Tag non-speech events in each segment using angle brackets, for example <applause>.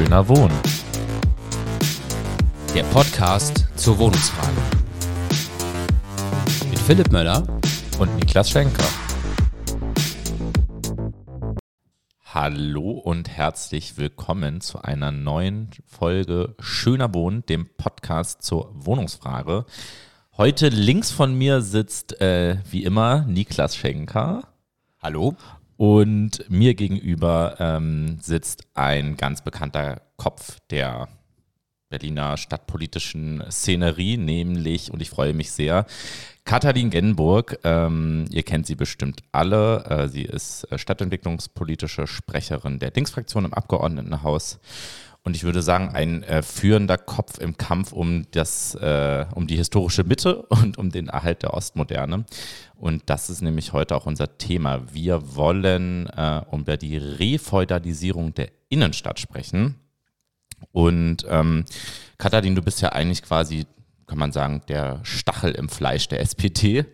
Schöner Wohnen. Der Podcast zur Wohnungsfrage. Mit Philipp Möller und Niklas Schenker. Hallo und herzlich willkommen zu einer neuen Folge Schöner Wohnen, dem Podcast zur Wohnungsfrage. Heute links von mir sitzt äh, wie immer Niklas Schenker. Hallo. Und mir gegenüber ähm, sitzt ein ganz bekannter Kopf der Berliner stadtpolitischen Szenerie, nämlich, und ich freue mich sehr, Katharin Genburg. Ähm, ihr kennt sie bestimmt alle. Äh, sie ist äh, stadtentwicklungspolitische Sprecherin der Dingsfraktion im Abgeordnetenhaus und ich würde sagen, ein äh, führender Kopf im Kampf um, das, äh, um die historische Mitte <laughs> und um den Erhalt der Ostmoderne. Und das ist nämlich heute auch unser Thema. Wir wollen äh, über die Refeudalisierung der Innenstadt sprechen. Und ähm, Katharin, du bist ja eigentlich quasi, kann man sagen, der Stachel im Fleisch der SPD.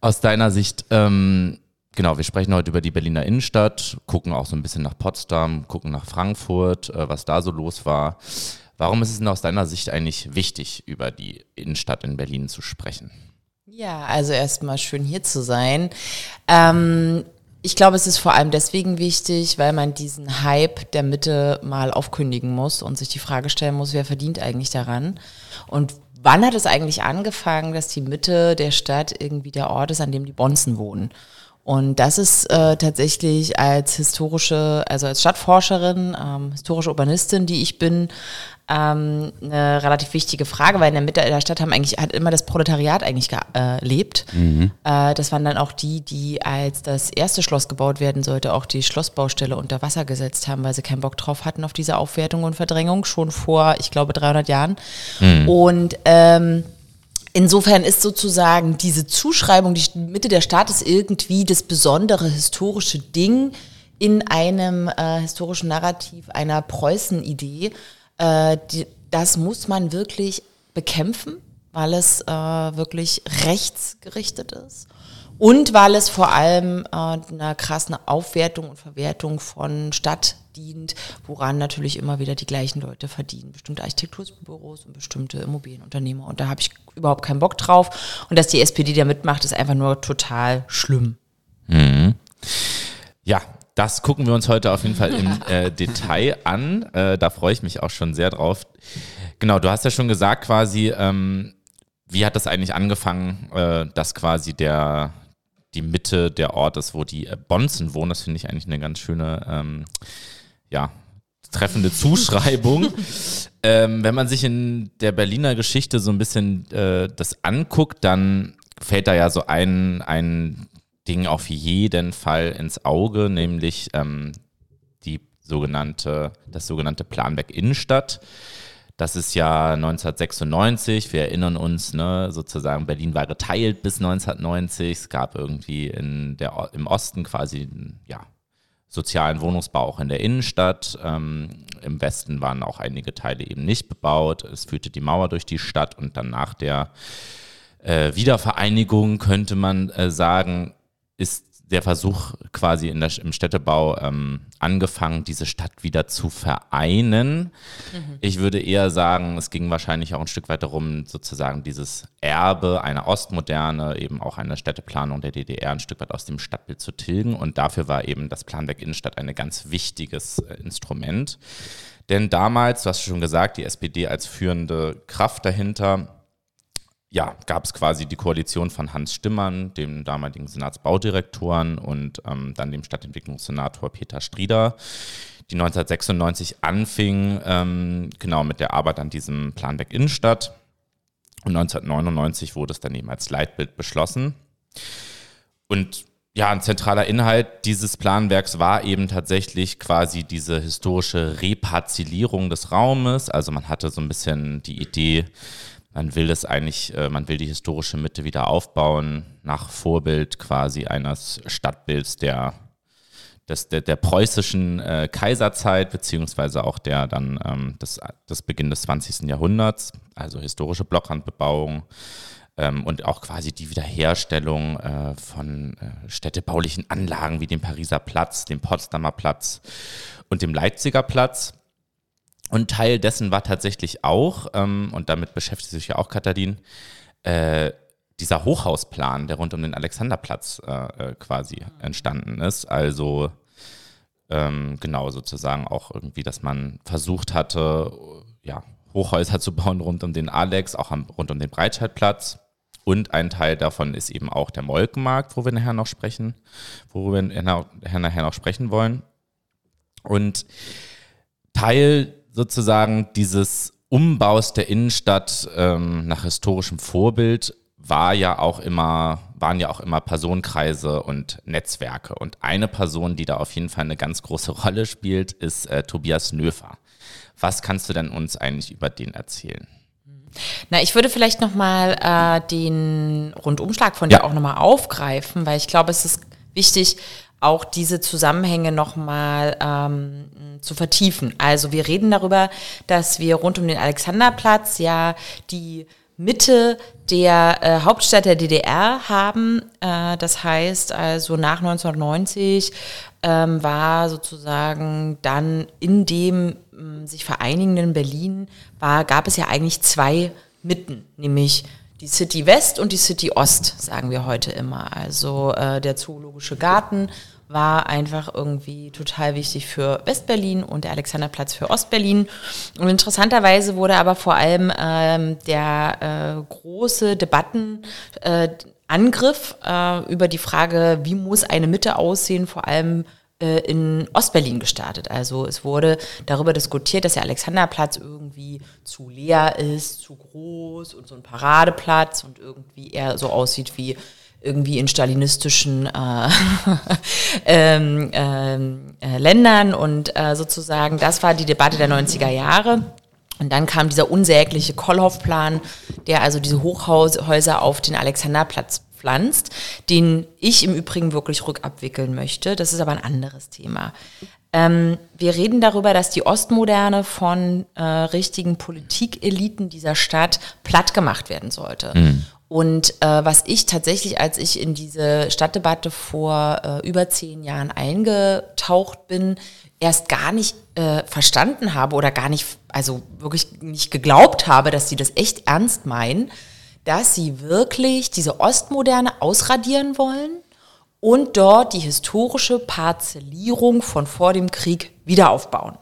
Aus deiner Sicht, ähm, Genau, wir sprechen heute über die Berliner Innenstadt, gucken auch so ein bisschen nach Potsdam, gucken nach Frankfurt, äh, was da so los war. Warum ist es denn aus deiner Sicht eigentlich wichtig, über die Innenstadt in Berlin zu sprechen? Ja, also erstmal schön hier zu sein. Ähm, ich glaube, es ist vor allem deswegen wichtig, weil man diesen Hype der Mitte mal aufkündigen muss und sich die Frage stellen muss, wer verdient eigentlich daran? Und wann hat es eigentlich angefangen, dass die Mitte der Stadt irgendwie der Ort ist, an dem die Bonzen wohnen? Und das ist äh, tatsächlich als historische, also als Stadtforscherin, ähm, historische Urbanistin, die ich bin, ähm, eine relativ wichtige Frage, weil in der Mitte der Stadt haben eigentlich hat immer das Proletariat eigentlich gelebt. Äh, mhm. äh, das waren dann auch die, die als das erste Schloss gebaut werden sollte, auch die Schlossbaustelle unter Wasser gesetzt haben, weil sie keinen Bock drauf hatten auf diese Aufwertung und Verdrängung schon vor, ich glaube, 300 Jahren. Mhm. Und ähm, Insofern ist sozusagen diese Zuschreibung, die Mitte der Stadt ist irgendwie das besondere historische Ding in einem äh, historischen Narrativ einer Preußen-Idee. Äh, das muss man wirklich bekämpfen, weil es äh, wirklich rechtsgerichtet ist und weil es vor allem äh, einer krassen Aufwertung und Verwertung von Stadt dient, woran natürlich immer wieder die gleichen Leute verdienen. Bestimmte Architekturbüros und bestimmte Immobilienunternehmer. Und da habe ich überhaupt keinen Bock drauf. Und dass die SPD da mitmacht, ist einfach nur total schlimm. Mhm. Ja, das gucken wir uns heute auf jeden Fall im <laughs> äh, Detail an. Äh, da freue ich mich auch schon sehr drauf. Genau, du hast ja schon gesagt quasi, ähm, wie hat das eigentlich angefangen, äh, dass quasi der, die Mitte der Ort ist, wo die Bonzen wohnen. Das finde ich eigentlich eine ganz schöne ähm, ja, treffende Zuschreibung. <laughs> ähm, wenn man sich in der Berliner Geschichte so ein bisschen äh, das anguckt, dann fällt da ja so ein, ein Ding auf jeden Fall ins Auge, nämlich ähm, die sogenannte, das sogenannte Planwerk Innenstadt. Das ist ja 1996, wir erinnern uns, ne, sozusagen Berlin war geteilt bis 1990. Es gab irgendwie in der, im Osten quasi ja, sozialen Wohnungsbau auch in der Innenstadt. Ähm, Im Westen waren auch einige Teile eben nicht bebaut. Es führte die Mauer durch die Stadt und dann nach der äh, Wiedervereinigung könnte man äh, sagen, ist der Versuch quasi in der, im Städtebau ähm, angefangen, diese Stadt wieder zu vereinen. Mhm. Ich würde eher sagen, es ging wahrscheinlich auch ein Stück weit darum, sozusagen dieses Erbe einer Ostmoderne, eben auch einer Städteplanung der DDR ein Stück weit aus dem Stadtbild zu tilgen. Und dafür war eben das Planwerk Innenstadt ein ganz wichtiges äh, Instrument. Denn damals, du hast schon gesagt, die SPD als führende Kraft dahinter, ja, gab es quasi die Koalition von Hans Stimmern, dem damaligen Senatsbaudirektoren und ähm, dann dem Stadtentwicklungssenator Peter Strieder, die 1996 anfing, ähm, genau mit der Arbeit an diesem Planwerk Innenstadt. Und 1999 wurde es dann eben als Leitbild beschlossen. Und ja, ein zentraler Inhalt dieses Planwerks war eben tatsächlich quasi diese historische Reparzellierung des Raumes. Also man hatte so ein bisschen die Idee, man will das eigentlich, äh, man will die historische Mitte wieder aufbauen, nach Vorbild quasi eines Stadtbilds der, des, der, der preußischen äh, Kaiserzeit, beziehungsweise auch der dann ähm, des, des Beginn des 20. Jahrhunderts, also historische Blockrandbebauung ähm, und auch quasi die Wiederherstellung äh, von äh, städtebaulichen Anlagen wie dem Pariser Platz, dem Potsdamer Platz und dem Leipziger Platz. Und Teil dessen war tatsächlich auch, ähm, und damit beschäftigt sich ja auch Katharin, äh, dieser Hochhausplan, der rund um den Alexanderplatz äh, äh, quasi entstanden ist. Also ähm, genau sozusagen auch irgendwie, dass man versucht hatte, ja, Hochhäuser zu bauen rund um den Alex, auch am, rund um den Breitscheidplatz. Und ein Teil davon ist eben auch der Molkenmarkt, wo wir nachher noch sprechen, worüber wir nachher noch sprechen wollen. Und Teil sozusagen dieses Umbaus der Innenstadt ähm, nach historischem Vorbild war ja auch immer, waren ja auch immer Personenkreise und Netzwerke. Und eine Person, die da auf jeden Fall eine ganz große <laughs> Rolle spielt, ist äh, Tobias Nöfer. Was kannst du denn uns eigentlich über den erzählen? Na, ich würde vielleicht nochmal äh, den Rundumschlag von ja. dir auch nochmal aufgreifen, weil ich glaube, es ist wichtig, auch diese Zusammenhänge nochmal ähm, zu vertiefen. Also wir reden darüber, dass wir rund um den Alexanderplatz ja die Mitte der äh, Hauptstadt der DDR haben. Äh, das heißt also nach 1990 ähm, war sozusagen dann in dem äh, sich vereinigenden Berlin war, gab es ja eigentlich zwei Mitten, nämlich die City West und die City Ost, sagen wir heute immer. Also äh, der Zoologische Garten war einfach irgendwie total wichtig für Westberlin und der Alexanderplatz für Ostberlin. Und interessanterweise wurde aber vor allem ähm, der äh, große Debattenangriff äh, äh, über die Frage, wie muss eine Mitte aussehen, vor allem äh, in Ostberlin gestartet. Also es wurde darüber diskutiert, dass der Alexanderplatz irgendwie zu leer ist, zu groß und so ein Paradeplatz und irgendwie eher so aussieht wie irgendwie in stalinistischen äh, <laughs> ähm, ähm, äh, Ländern und äh, sozusagen, das war die Debatte der 90er Jahre. Und dann kam dieser unsägliche Kollhoff-Plan, der also diese Hochhäuser auf den Alexanderplatz pflanzt, den ich im Übrigen wirklich rückabwickeln möchte. Das ist aber ein anderes Thema. Ähm, wir reden darüber, dass die Ostmoderne von äh, richtigen Politikeliten dieser Stadt platt gemacht werden sollte. Mhm. Und äh, was ich tatsächlich, als ich in diese Stadtdebatte vor äh, über zehn Jahren eingetaucht bin, erst gar nicht äh, verstanden habe oder gar nicht, also wirklich nicht geglaubt habe, dass sie das echt ernst meinen, dass sie wirklich diese Ostmoderne ausradieren wollen und dort die historische Parzellierung von vor dem Krieg wieder aufbauen.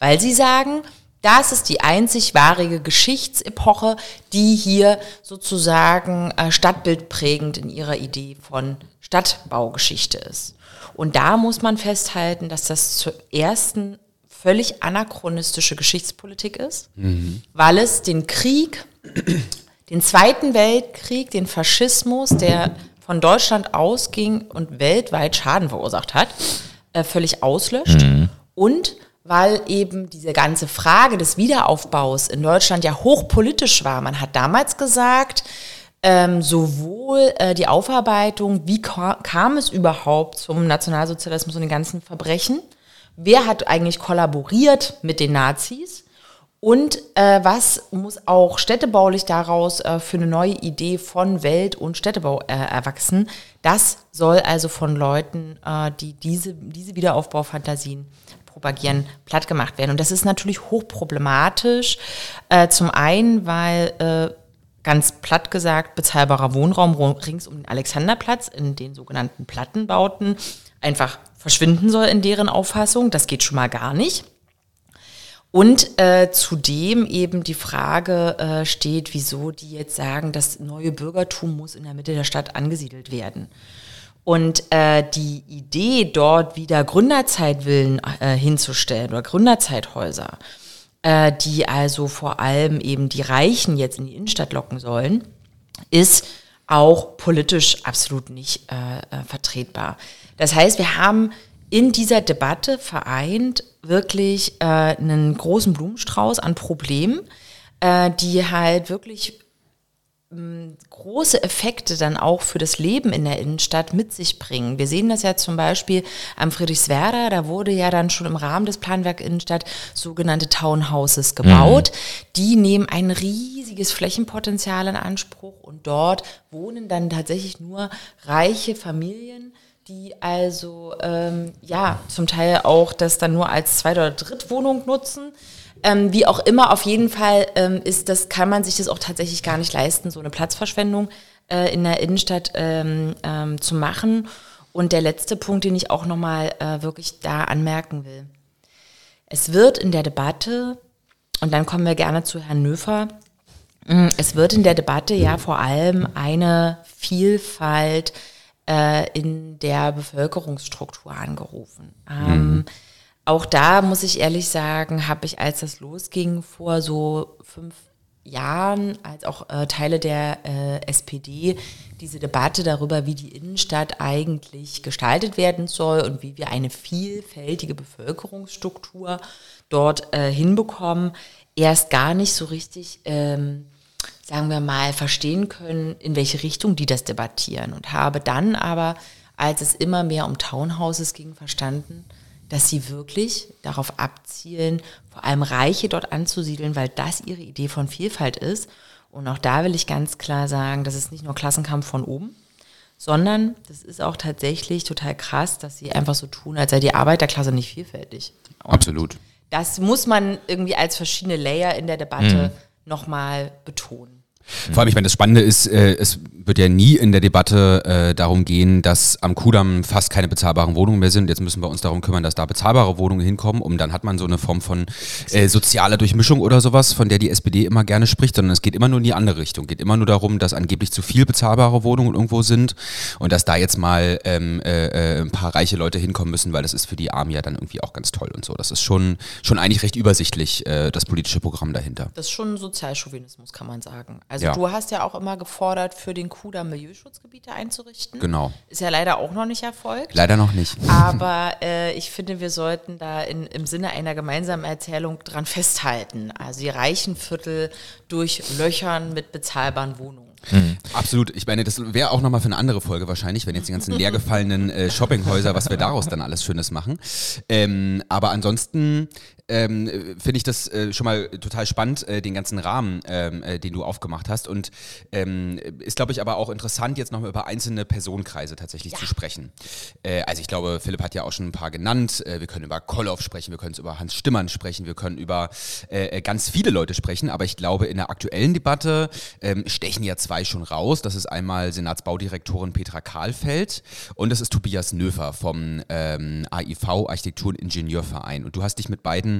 Weil sie sagen, das ist die einzig wahre Geschichtsepoche, die hier sozusagen äh, stadtbildprägend in ihrer Idee von Stadtbaugeschichte ist. Und da muss man festhalten, dass das zur ersten völlig anachronistische Geschichtspolitik ist, mhm. weil es den Krieg, den Zweiten Weltkrieg, den Faschismus, der von Deutschland ausging und weltweit Schaden verursacht hat, äh, völlig auslöscht mhm. und weil eben diese ganze Frage des Wiederaufbaus in Deutschland ja hochpolitisch war. Man hat damals gesagt, ähm, sowohl äh, die Aufarbeitung, wie kam es überhaupt zum Nationalsozialismus und den ganzen Verbrechen, wer hat eigentlich kollaboriert mit den Nazis und äh, was muss auch städtebaulich daraus äh, für eine neue Idee von Welt- und Städtebau äh, erwachsen. Das soll also von Leuten, äh, die diese, diese Wiederaufbaufantasien propagieren, platt gemacht werden. Und das ist natürlich hochproblematisch. Äh, zum einen, weil äh, ganz platt gesagt bezahlbarer Wohnraum rings um den Alexanderplatz in den sogenannten Plattenbauten einfach verschwinden soll in deren Auffassung. Das geht schon mal gar nicht. Und äh, zudem eben die Frage äh, steht, wieso die jetzt sagen, das neue Bürgertum muss in der Mitte der Stadt angesiedelt werden. Und äh, die Idee, dort wieder Gründerzeitvillen äh, hinzustellen oder Gründerzeithäuser, äh, die also vor allem eben die Reichen jetzt in die Innenstadt locken sollen, ist auch politisch absolut nicht äh, äh vertretbar. Das heißt, wir haben in dieser Debatte vereint wirklich äh, einen großen Blumenstrauß an Problemen, äh, die halt wirklich große Effekte dann auch für das Leben in der Innenstadt mit sich bringen. Wir sehen das ja zum Beispiel am Friedrichswerder, da wurde ja dann schon im Rahmen des Planwerk Innenstadt sogenannte Townhouses gebaut. Mhm. Die nehmen ein riesiges Flächenpotenzial in Anspruch und dort wohnen dann tatsächlich nur reiche Familien, die also ähm, ja zum Teil auch das dann nur als Zweit- oder Drittwohnung nutzen Ähm, wie auch immer, auf jeden Fall ähm, ist das, kann man sich das auch tatsächlich gar nicht leisten, so eine Platzverschwendung äh, in der Innenstadt ähm, ähm, zu machen. Und der letzte Punkt, den ich auch nochmal äh, wirklich da anmerken will. Es wird in der Debatte, und dann kommen wir gerne zu Herrn Nöfer, mm, es wird in der Debatte ja vor allem eine Vielfalt äh, in der Bevölkerungsstruktur angerufen. Ähm, mhm. Auch da muss ich ehrlich sagen, habe ich, als das losging, vor so fünf Jahren, als auch äh, Teile der äh, SPD, diese Debatte darüber, wie die Innenstadt eigentlich gestaltet werden soll und wie wir eine vielfältige Bevölkerungsstruktur dort äh, hinbekommen, erst gar nicht so richtig, ähm, sagen wir mal, verstehen können, in welche Richtung die das debattieren. Und habe dann aber, als es immer mehr um Townhouses ging, verstanden, dass sie wirklich darauf abzielen, vor allem Reiche dort anzusiedeln, weil das ihre Idee von Vielfalt ist. Und auch da will ich ganz klar sagen, das ist nicht nur Klassenkampf von oben, sondern das ist auch tatsächlich total krass, dass sie einfach so tun, als sei die Arbeiterklasse nicht vielfältig. Und Absolut. Das muss man irgendwie als verschiedene Layer in der Debatte mhm. nochmal betonen. Vor allem, ich meine, das Spannende ist, äh, es wird ja nie in der Debatte äh, darum gehen, dass am Kudamm fast keine bezahlbaren Wohnungen mehr sind. Jetzt müssen wir uns darum kümmern, dass da bezahlbare Wohnungen hinkommen. Und dann hat man so eine Form von äh, sozialer Durchmischung oder sowas, von der die SPD immer gerne spricht, sondern es geht immer nur in die andere Richtung. Geht immer nur darum, dass angeblich zu viel bezahlbare Wohnungen irgendwo sind und dass da jetzt mal ähm, äh, äh, ein paar reiche Leute hinkommen müssen, weil das ist für die Armen ja dann irgendwie auch ganz toll und so. Das ist schon, schon eigentlich recht übersichtlich, äh, das politische Programm dahinter. Das ist schon Sozialchauvinismus, kann man sagen. Also ja. du hast ja auch immer gefordert, für den KUDA Milieuschutzgebiete einzurichten. Genau. Ist ja leider auch noch nicht erfolgt. Leider noch nicht. <laughs> Aber äh, ich finde, wir sollten da in, im Sinne einer gemeinsamen Erzählung dran festhalten. Also die reichen Viertel durch Löchern mit bezahlbaren Wohnungen. Mhm. Absolut. Ich meine, das wäre auch nochmal für eine andere Folge wahrscheinlich, wenn jetzt die ganzen leergefallenen äh, Shoppinghäuser, was wir daraus dann alles Schönes machen. Ähm, aber ansonsten ähm, finde ich das äh, schon mal total spannend, äh, den ganzen Rahmen, ähm, äh, den du aufgemacht hast. Und ähm, ist, glaube ich, aber auch interessant, jetzt nochmal über einzelne Personenkreise tatsächlich ja. zu sprechen. Äh, also ich glaube, Philipp hat ja auch schon ein paar genannt. Äh, wir können über Kolloff sprechen, wir können über Hans Stimmern sprechen, wir können über äh, ganz viele Leute sprechen. Aber ich glaube, in der aktuellen Debatte ähm, stechen ja zwei schon raus. Das ist einmal Senatsbaudirektorin Petra Kahlfeld und das ist Tobias Nöfer vom ähm, AIV Architektur- und Ingenieurverein. Und du hast dich mit beiden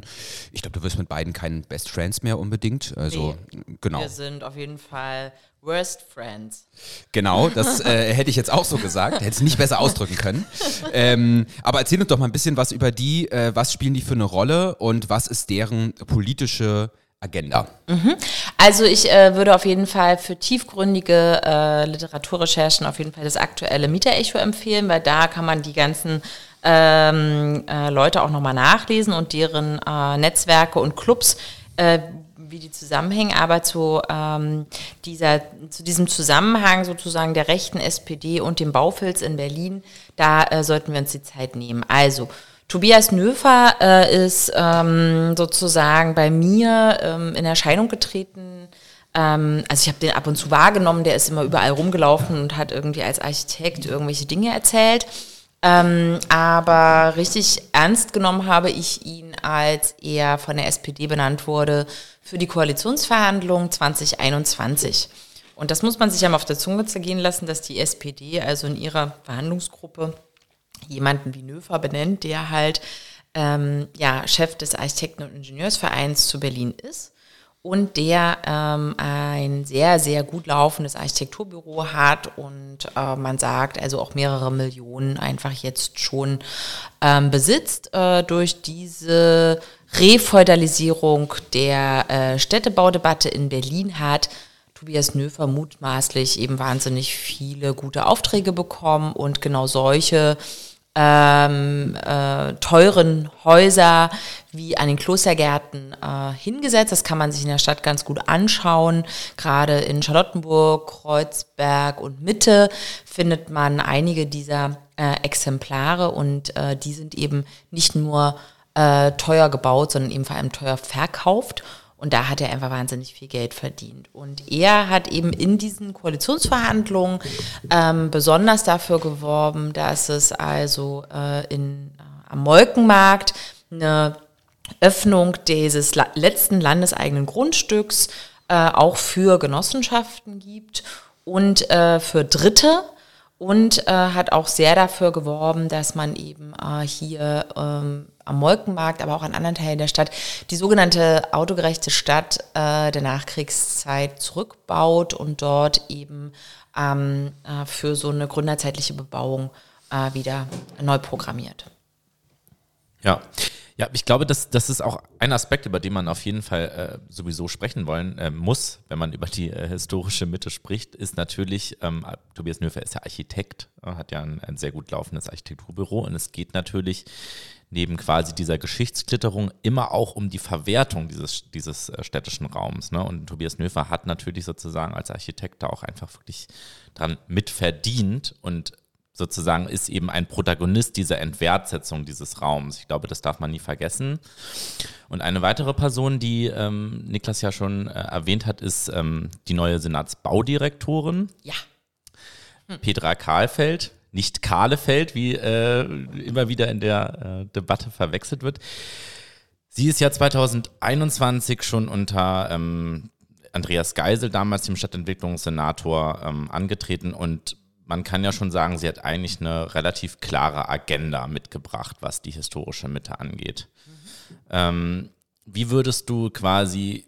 ich glaube, du wirst mit beiden keinen Best Friends mehr unbedingt. Also, nee, genau. Wir sind auf jeden Fall Worst Friends. Genau, das äh, hätte ich jetzt auch so gesagt. Hätte es nicht besser ausdrücken können. Ähm, aber erzähl uns doch mal ein bisschen was über die. Äh, was spielen die für eine Rolle und was ist deren politische Agenda. Mhm. Also ich äh, würde auf jeden Fall für tiefgründige äh, Literaturrecherchen auf jeden Fall das aktuelle Mieterecho empfehlen, weil da kann man die ganzen ähm, äh, Leute auch nochmal nachlesen und deren äh, Netzwerke und Clubs, äh, wie die zusammenhängen, aber zu, ähm, dieser, zu diesem Zusammenhang sozusagen der rechten SPD und dem Baufilz in Berlin, da äh, sollten wir uns die Zeit nehmen. Also, Tobias Nöfer äh, ist ähm, sozusagen bei mir ähm, in Erscheinung getreten. Ähm, also ich habe den ab und zu wahrgenommen, der ist immer überall rumgelaufen und hat irgendwie als Architekt irgendwelche Dinge erzählt. Ähm, aber richtig ernst genommen habe ich ihn, als er von der SPD benannt wurde für die Koalitionsverhandlungen 2021. Und das muss man sich ja mal auf der Zunge zergehen lassen, dass die SPD also in ihrer Verhandlungsgruppe jemanden wie Nöfer benennt, der halt ähm, ja, Chef des Architekten- und Ingenieursvereins zu Berlin ist und der ähm, ein sehr, sehr gut laufendes Architekturbüro hat und äh, man sagt, also auch mehrere Millionen einfach jetzt schon ähm, besitzt äh, durch diese Refeudalisierung der äh, Städtebaudebatte in Berlin hat Tobias Nöfer mutmaßlich eben wahnsinnig viele gute Aufträge bekommen und genau solche ähm, äh, teuren Häuser wie an den Klostergärten äh, hingesetzt. Das kann man sich in der Stadt ganz gut anschauen. Gerade in Charlottenburg, Kreuzberg und Mitte findet man einige dieser äh, Exemplare und äh, die sind eben nicht nur äh, teuer gebaut, sondern eben vor allem teuer verkauft. Und da hat er einfach wahnsinnig viel Geld verdient. Und er hat eben in diesen Koalitionsverhandlungen ähm, besonders dafür geworben, dass es also äh, in, äh, am Molkenmarkt eine Öffnung dieses letzten landeseigenen Grundstücks äh, auch für Genossenschaften gibt und äh, für Dritte und äh, hat auch sehr dafür geworben, dass man eben äh, hier ähm, am Molkenmarkt, aber auch an anderen Teilen der Stadt die sogenannte autogerechte Stadt äh, der Nachkriegszeit zurückbaut und dort eben ähm, äh, für so eine gründerzeitliche Bebauung wieder neu programmiert. Ja. Ja, ich glaube, das, das ist auch ein Aspekt, über den man auf jeden Fall äh, sowieso sprechen wollen äh, muss, wenn man über die äh, historische Mitte spricht, ist natürlich, ähm, Tobias Nöfer ist ja Architekt, äh, hat ja ein, ein, sehr gut laufendes Architekturbüro und es geht natürlich neben quasi dieser Geschichtsklitterung immer auch um die Verwertung dieses, dieses äh, städtischen Raums. Ne? Und Tobias Nöfer hat natürlich sozusagen als Architekt da auch einfach wirklich dran mitverdient und sozusagen ist eben ein Protagonist dieser Entwertsetzung dieses Raums. Ich glaube, das darf man nie vergessen. Und eine weitere Person, die ähm, Niklas ja schon äh, erwähnt hat, ist ähm, die neue Senatsbaudirektorin. Ja. Hm. Petra Kahlfeld, nicht Kahlefeld, wie äh, immer wieder in der äh, Debatte verwechselt wird. Sie ist ja 2021 schon unter ähm, Andreas Geisel, damals dem Stadtentwicklungssenator, ähm, angetreten und man kann ja schon sagen, sie hat eigentlich eine relativ klare Agenda mitgebracht, was die historische Mitte angeht. Mhm. Ähm, wie würdest du quasi,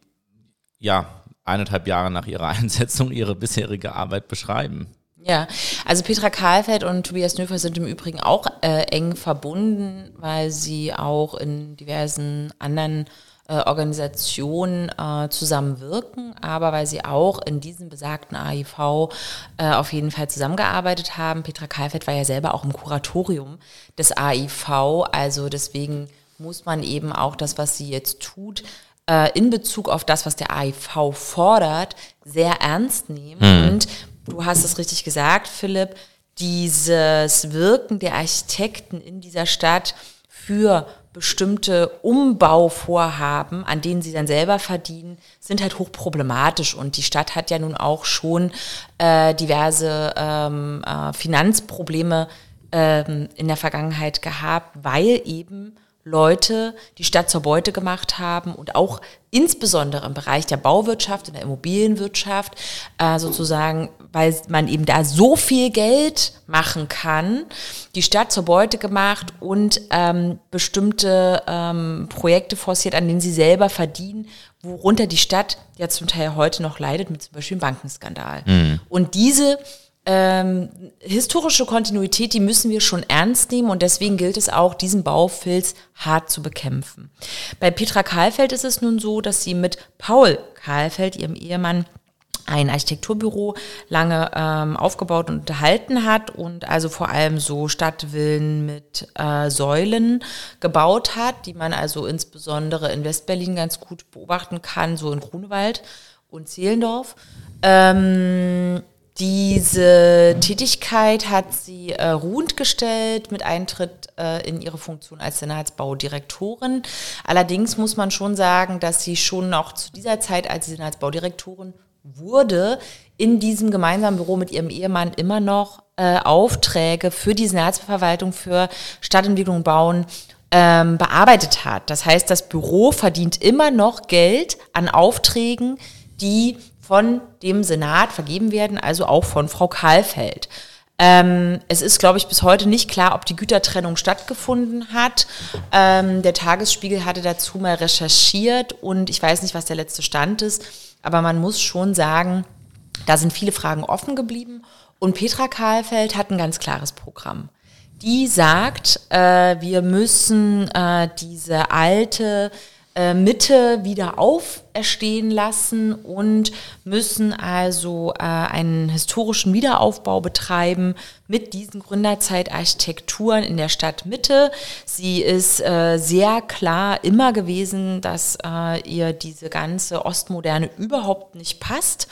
ja, eineinhalb Jahre nach ihrer <laughs> Einsetzung ihre bisherige Arbeit beschreiben? Ja, also Petra Kahlfeld und Tobias Nöfer sind im Übrigen auch äh, eng verbunden, weil sie auch in diversen anderen äh, Organisationen äh, zusammenwirken, aber weil sie auch in diesem besagten AIV äh, auf jeden Fall zusammengearbeitet haben. Petra Kalfeld war ja selber auch im Kuratorium des AIV, also deswegen muss man eben auch das, was sie jetzt tut, äh, in Bezug auf das, was der AIV fordert, sehr ernst nehmen. Mhm. Und du hast es richtig gesagt, Philipp, dieses Wirken der Architekten in dieser Stadt für bestimmte Umbauvorhaben, an denen sie dann selber verdienen, sind halt hochproblematisch. Und die Stadt hat ja nun auch schon äh, diverse ähm, äh, Finanzprobleme ähm, in der Vergangenheit gehabt, weil eben Leute die Stadt zur Beute gemacht haben und auch insbesondere im Bereich der Bauwirtschaft, in der Immobilienwirtschaft, äh, sozusagen, weil man eben da so viel Geld machen kann, die Stadt zur Beute gemacht und ähm, bestimmte ähm, Projekte forciert, an denen sie selber verdienen, worunter die Stadt ja zum Teil heute noch leidet, mit zum Beispiel dem Bankenskandal. Mhm. Und diese ähm, historische Kontinuität, die müssen wir schon ernst nehmen und deswegen gilt es auch, diesen Baufilz hart zu bekämpfen. Bei Petra Kahlfeld ist es nun so, dass sie mit Paul Kahlfeld, ihrem Ehemann, ein Architekturbüro lange ähm, aufgebaut und unterhalten hat und also vor allem so Stadtvillen mit äh, Säulen gebaut hat, die man also insbesondere in Westberlin ganz gut beobachten kann, so in Grunewald und Zehlendorf. Ähm, diese Tätigkeit hat sie äh, ruhend gestellt mit Eintritt äh, in ihre Funktion als Senatsbaudirektorin. Allerdings muss man schon sagen, dass sie schon noch zu dieser Zeit, als Senatsbaudirektorin wurde, in diesem gemeinsamen Büro mit ihrem Ehemann immer noch äh, Aufträge für die Senatsverwaltung für Stadtentwicklung Bauen ähm, bearbeitet hat. Das heißt, das Büro verdient immer noch Geld an Aufträgen, die von dem Senat vergeben werden, also auch von Frau Kahlfeld. Ähm, es ist, glaube ich, bis heute nicht klar, ob die Gütertrennung stattgefunden hat. Ähm, der Tagesspiegel hatte dazu mal recherchiert und ich weiß nicht, was der letzte Stand ist, aber man muss schon sagen, da sind viele Fragen offen geblieben und Petra Kahlfeld hat ein ganz klares Programm. Die sagt, äh, wir müssen äh, diese alte Mitte wieder auferstehen lassen und müssen also äh, einen historischen Wiederaufbau betreiben mit diesen Gründerzeitarchitekturen in der Stadt Mitte. Sie ist äh, sehr klar immer gewesen, dass äh, ihr diese ganze Ostmoderne überhaupt nicht passt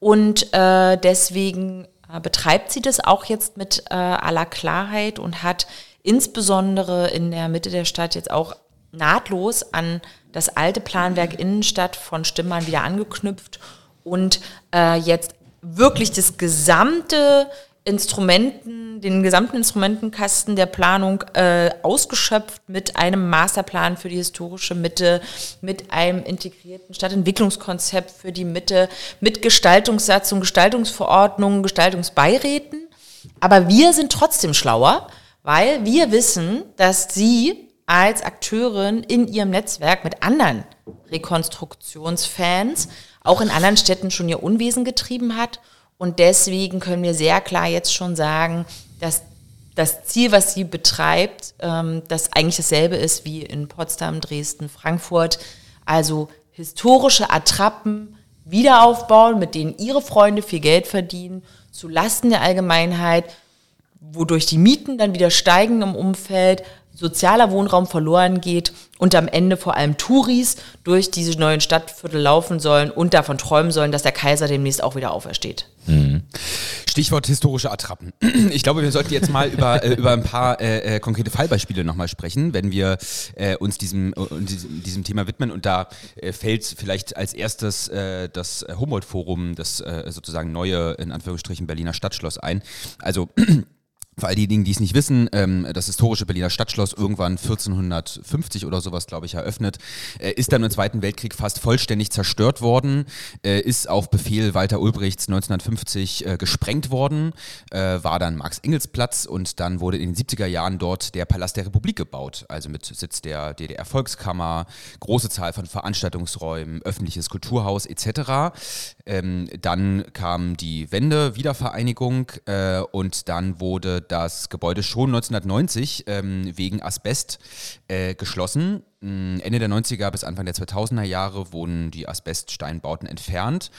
und äh, deswegen äh, betreibt sie das auch jetzt mit aller Klarheit und hat insbesondere in der Mitte der Stadt jetzt auch nahtlos an das alte Planwerk Innenstadt von Stimmern wieder angeknüpft und äh, jetzt wirklich das gesamte Instrumenten, den gesamten Instrumentenkasten der Planung äh, ausgeschöpft mit einem Masterplan für die historische Mitte, mit einem integrierten Stadtentwicklungskonzept für die Mitte, mit Gestaltungssatzung, Gestaltungsverordnungen, Gestaltungsbeiräten. Aber wir sind trotzdem schlauer, weil wir wissen, dass sie als Akteurin in ihrem Netzwerk mit anderen Rekonstruktionsfans auch in anderen Städten schon ihr Unwesen getrieben hat und deswegen können wir sehr klar jetzt schon sagen, dass das Ziel, was sie betreibt, ähm, das eigentlich dasselbe ist wie in Potsdam, Dresden, Frankfurt. Also historische Attrappen wieder aufbauen, mit denen ihre Freunde viel Geld verdienen, zu Lasten der Allgemeinheit, wodurch die Mieten dann wieder steigen im Umfeld, sozialer Wohnraum verloren geht und am Ende vor allem Touris durch diese neuen Stadtviertel laufen sollen und davon träumen sollen, dass der Kaiser demnächst auch wieder aufersteht. Mhm. Stichwort historische Attrappen. Ich glaube, wir sollten jetzt mal über, äh, über ein paar äh, äh konkrete Fallbeispiele nochmal sprechen, wenn wir äh, uns diesem, äh, diesem Thema widmen. Und da äh, fällt vielleicht als erstes das Humboldt-Forum, das sozusagen neue, in Anführungsstrichen, Berliner Stadtschloss ein. Also für all diejenigen, die es nicht wissen, ähm, das historische Berliner Stadtschloss irgendwann 1450 oder sowas, glaube ich, eröffnet, äh, ist dann im Zweiten Weltkrieg fast vollständig zerstört worden, äh, ist auf Befehl Walter Ulbrichts 1950 äh, gesprengt worden, war dann Marx-Engels-Platz und dann wurde in den 70er Jahren dort der Palast der Republik gebaut, also mit Sitz der DDR-Volkskammer, große Zahl von Veranstaltungsräumen, öffentliches Kulturhaus etc. Ähm, dann kam die Wende, Wiedervereinigung und dann wurde das Gebäude schon 1990 ähm, wegen Asbest äh, geschlossen. Mm, Ende der 90er bis Anfang der 2000er Jahre wurden die Asbeststeinbauten entfernt.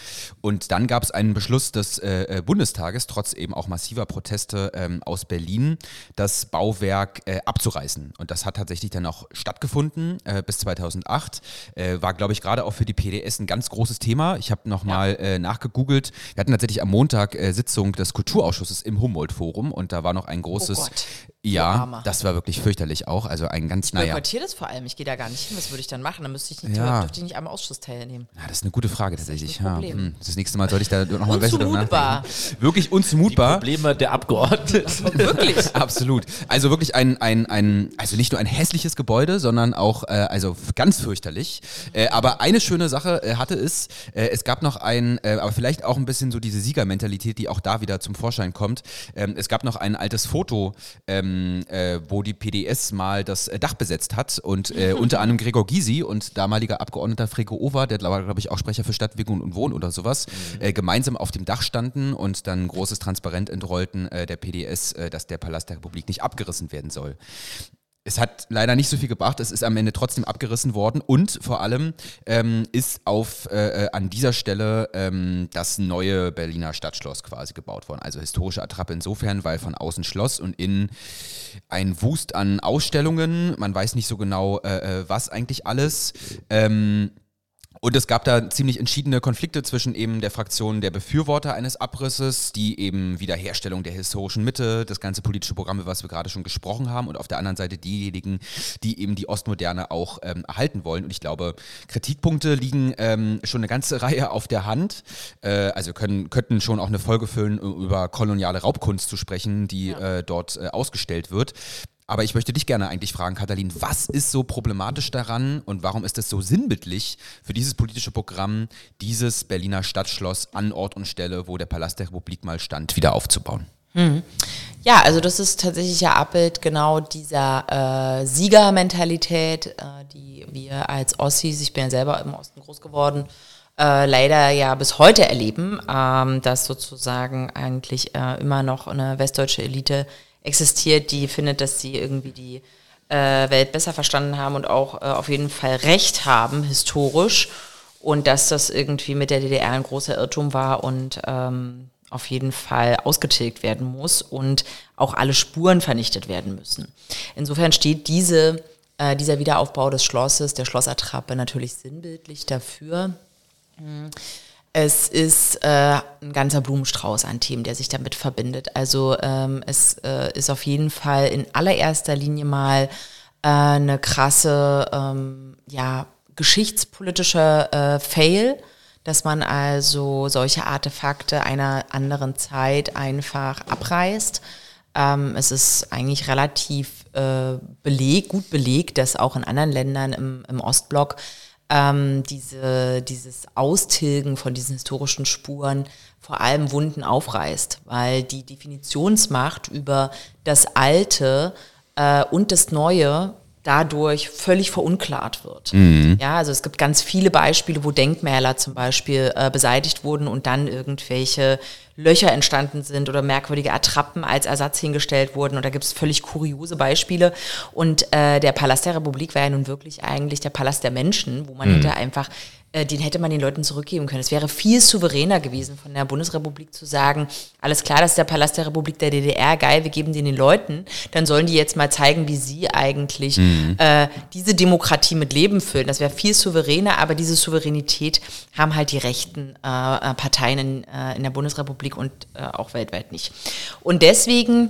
Und dann gab es einen Beschluss des äh, äh, Bundestages, trotz eben auch massiver Proteste ähm, aus Berlin, das Bauwerk äh, abzureißen. Und das hat tatsächlich dann auch stattgefunden äh, bis 2008. Äh, war, glaube ich, gerade auch für die PDS ein ganz großes Thema. Ich habe nochmal ja. Äh, nachgegoogelt. Wir hatten tatsächlich am Montag Sitzung des Kulturausschusses im Humboldt-Forum und da war noch ein großes oh ja, das war wirklich fürchterlich auch. Also ein ganz, ich naja. Ich das vor allem. Ich gehe da gar nicht hin. Was würde ich dann machen? Dann müsste ich nicht, ja. dürfte ich nicht am Ausschuss teilnehmen. Ja, das ist eine gute Frage tatsächlich. Das, ja. Hm. das nächste Mal sollte ich da nochmal besser nachdenken. Wirklich unzumutbar. Die Probleme der Abgeordneten. <laughs> wirklich. <laughs> Absolut. Also wirklich ein, ein, ein, also nicht nur ein hässliches Gebäude, sondern auch, äh, also ganz fürchterlich. Äh, aber eine schöne Sache äh, hatte es, äh, es gab noch ein, äh, aber vielleicht auch ein bisschen so diese Siegermentalität, die auch da wieder zum Vorschein kommt. Ähm, es gab noch ein altes Foto, ähm, äh, wo die PDS mal das äh, Dach besetzt hat und äh, unter anderem Gregor Gysi und damaliger Abgeordneter Frego Over, der war, glaube ich, auch Sprecher für Stadtentwicklung und Wohnen oder sowas, mhm. äh, gemeinsam auf dem Dach standen und dann großes Transparent entrollten äh, der PDS, äh, dass der Palast der Republik nicht abgerissen werden soll es hat leider nicht so viel gebracht, es ist am Ende trotzdem abgerissen worden und vor allem ähm, ist auf äh, äh, an dieser Stelle ähm, das neue Berliner Stadtschloss quasi gebaut worden. Also historische Attrappe insofern, weil von außen Schloss und innen ein Wust an Ausstellungen. Man weiß nicht so genau, äh, äh was eigentlich alles. Ähm, und es gab da ziemlich entschiedene Konflikte zwischen eben der Fraktion der Befürworter eines Abrisses, die eben Wiederherstellung der historischen Mitte, das ganze politische Programm, über was wir gerade schon gesprochen haben, und auf der anderen Seite diejenigen, die eben die Ostmoderne auch ähm, erhalten wollen. Und ich glaube, Kritikpunkte liegen ähm, schon eine ganze <laughs> Reihe auf der Hand. Äh, also können, könnten schon auch eine Folge füllen, über koloniale Raubkunst zu sprechen, die ja. äh, dort äh, ausgestellt wird. Aber ich möchte dich gerne eigentlich fragen, Katalin, was ist so problematisch daran und warum ist es so sinnbildlich für dieses politische Programm, dieses Berliner Stadtschloss an Ort und Stelle, wo der Palast der Republik mal stand, wieder aufzubauen? Hm. Ja, also das ist tatsächlich ja Abbild genau dieser äh, Siegermentalität, äh, die wir als Ossis, ich bin ja selber im Osten groß geworden, äh, leider ja bis heute erleben, ähm, dass sozusagen eigentlich äh, immer noch eine westdeutsche Elite existiert, die findet, dass sie irgendwie die äh, Welt besser verstanden haben und auch äh, auf jeden Fall Recht haben, historisch. Und dass das irgendwie mit der DDR ein großer Irrtum war und ähm, auf jeden Fall ausgetilgt werden muss und auch alle Spuren vernichtet werden müssen. Insofern steht diese, äh, dieser Wiederaufbau des Schlosses, der Schlossattrappe, natürlich sinnbildlich dafür. Hm es ist äh, ein ganzer Blumenstrauß an Themen, der sich damit verbindet. Also ähm, es äh, ist auf jeden Fall in allererster Linie mal äh, eine krasse, ähm, ja, geschichtspolitische äh, Fail, dass man also solche Artefakte einer anderen Zeit einfach abreißt. Ähm, es ist eigentlich relativ äh, belegt, gut belegt, dass auch in anderen Ländern im, im Ostblock ähm, diese, dieses Austilgen von diesen historischen Spuren vor allem Wunden aufreißt, weil die Definitionsmacht über das Alte äh, und das Neue dadurch völlig verunklart wird. Mhm. Ja, also es gibt ganz viele Beispiele, wo Denkmäler zum Beispiel äh, beseitigt wurden und dann irgendwelche Löcher entstanden sind oder merkwürdige Attrappen als Ersatz hingestellt wurden. Und da gibt es völlig kuriose Beispiele. Und äh, der Palast der Republik war ja nun wirklich eigentlich der Palast der Menschen, wo man mhm. hätte einfach äh, den hätte man den Leuten zurückgeben können. Es wäre viel souveräner gewesen von der Bundesrepublik zu sagen, alles klar, das ist der Palast der Republik der DDR, geil, wir geben den den Leuten. Dann sollen die jetzt mal zeigen, wie sie eigentlich mhm. äh, diese Demokratie mit Leben füllen. Das wäre viel souveräner, aber diese Souveränität haben halt die rechten äh, Parteien in, äh, in der Bundesrepublik und äh, auch weltweit nicht. Und deswegen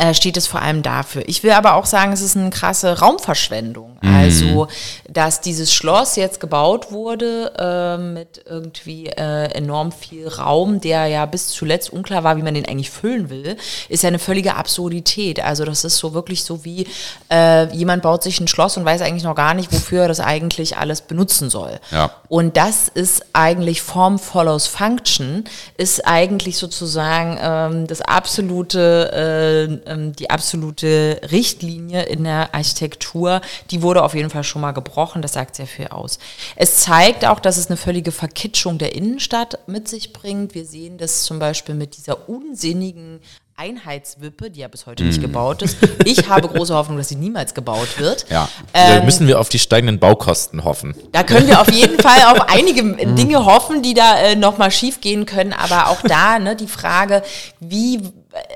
äh, steht es vor allem dafür. Ich will aber auch sagen, es ist eine krasse Raumverschwendung. Mhm. Also, dass dieses Schloss jetzt gebaut wurde äh, mit irgendwie äh, enorm viel Raum, der ja bis zuletzt unklar war, wie man den eigentlich füllen will, ist ja eine völlige Absurdität. Also, das ist so wirklich so wie äh, jemand baut sich ein Schloss und weiß eigentlich noch gar nicht, wofür er das eigentlich alles benutzen soll. Ja. Und das ist eigentlich Form follows Function, ist eigentlich sozusagen ähm, das absolute äh, ähm, die absolute Richtlinie in der Architektur, die wurde auf jeden Fall schon mal gebrochen. Das sagt sehr viel aus. Es zeigt auch, dass es eine völlige Verkitschung der Innenstadt mit sich bringt. Wir sehen das zum Beispiel mit dieser unsinnigen Einheitswippe, die ja bis heute mm. nicht mhm. gebaut ist. Ich <laughs> habe große Hoffnung, dass sie niemals gebaut wird. Ja. Ähm, da müssen wir auf die steigenden Baukosten hoffen. Da können wir auf jeden Fall auf <laughs> einige mhm. Dinge hoffen, die da äh, nochmal schief gehen können. Aber auch da ne, die Frage, wie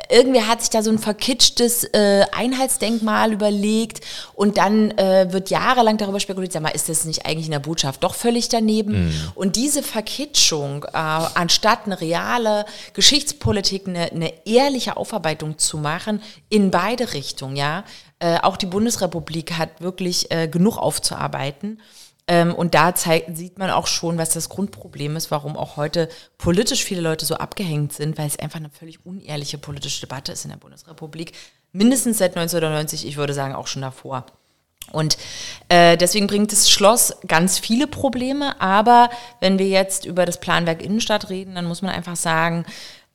irgendwie hat sich da so ein verkitschtes äh, Einheitsdenkmal überlegt und dann äh, wird jahrelang darüber spekuliert, sag mal, ist das nicht eigentlich in der Botschaft doch völlig daneben? Mm. Und diese Verkitschung, äh, anstatt eine reale Geschichtspolitik, eine, eine ehrliche Aufarbeitung zu machen, in beide Richtungen, ja, äh, auch die Bundesrepublik hat wirklich äh, genug aufzuarbeiten. Ähm, und da zeigt, sieht man auch schon, was das Grundproblem ist, warum auch heute politisch viele Leute so abgehängt sind, weil es einfach eine völlig unehrliche politische Debatte ist in der Bundesrepublik. Mindestens seit 1990, ich würde sagen auch schon davor. Und äh, deswegen bringt das Schloss ganz viele Probleme. Aber wenn wir jetzt über das Planwerk Innenstadt reden, dann muss man einfach sagen,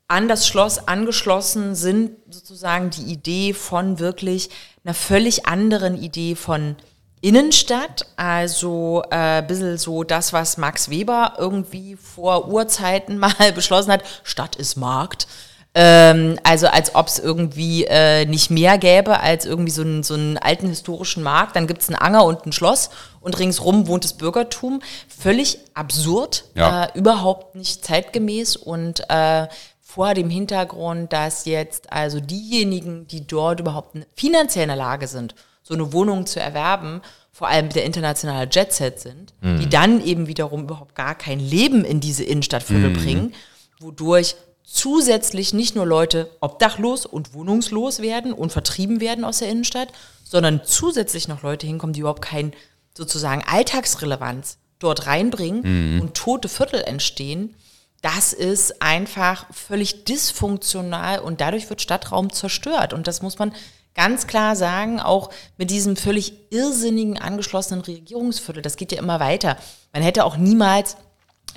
an das Schloss angeschlossen sind sozusagen die Idee von wirklich einer völlig anderen Idee von Innenstadt, also äh, bisschen so das, was Max Weber irgendwie vor Urzeiten <laughs> mal beschlossen hat, Stadt ist Markt. Ähm, also als ob es irgendwie äh, nicht mehr gäbe als irgendwie so einen, so einen alten historischen Markt. Dann gibt es einen Anger und ein Schloss und ringsrum wohnt das Bürgertum. Völlig absurd, ja. äh, überhaupt nicht zeitgemäß und äh, vor dem Hintergrund, dass jetzt also diejenigen, die dort überhaupt finanziell in der Lage sind, so eine Wohnung zu erwerben, vor allem der internationale Jetset sind, mhm. die dann eben wiederum überhaupt gar kein Leben in diese Innenstadtviertel mhm. bringen, wodurch zusätzlich nicht nur Leute obdachlos und wohnungslos werden und vertrieben werden aus der Innenstadt, sondern zusätzlich noch Leute hinkommen, die überhaupt kein sozusagen Alltagsrelevanz dort reinbringen mhm. und tote Viertel entstehen. Das ist einfach völlig dysfunktional und dadurch wird Stadtraum zerstört. Und das muss man ganz klar sagen, auch mit diesem völlig irrsinnigen angeschlossenen Regierungsviertel, das geht ja immer weiter. Man hätte auch niemals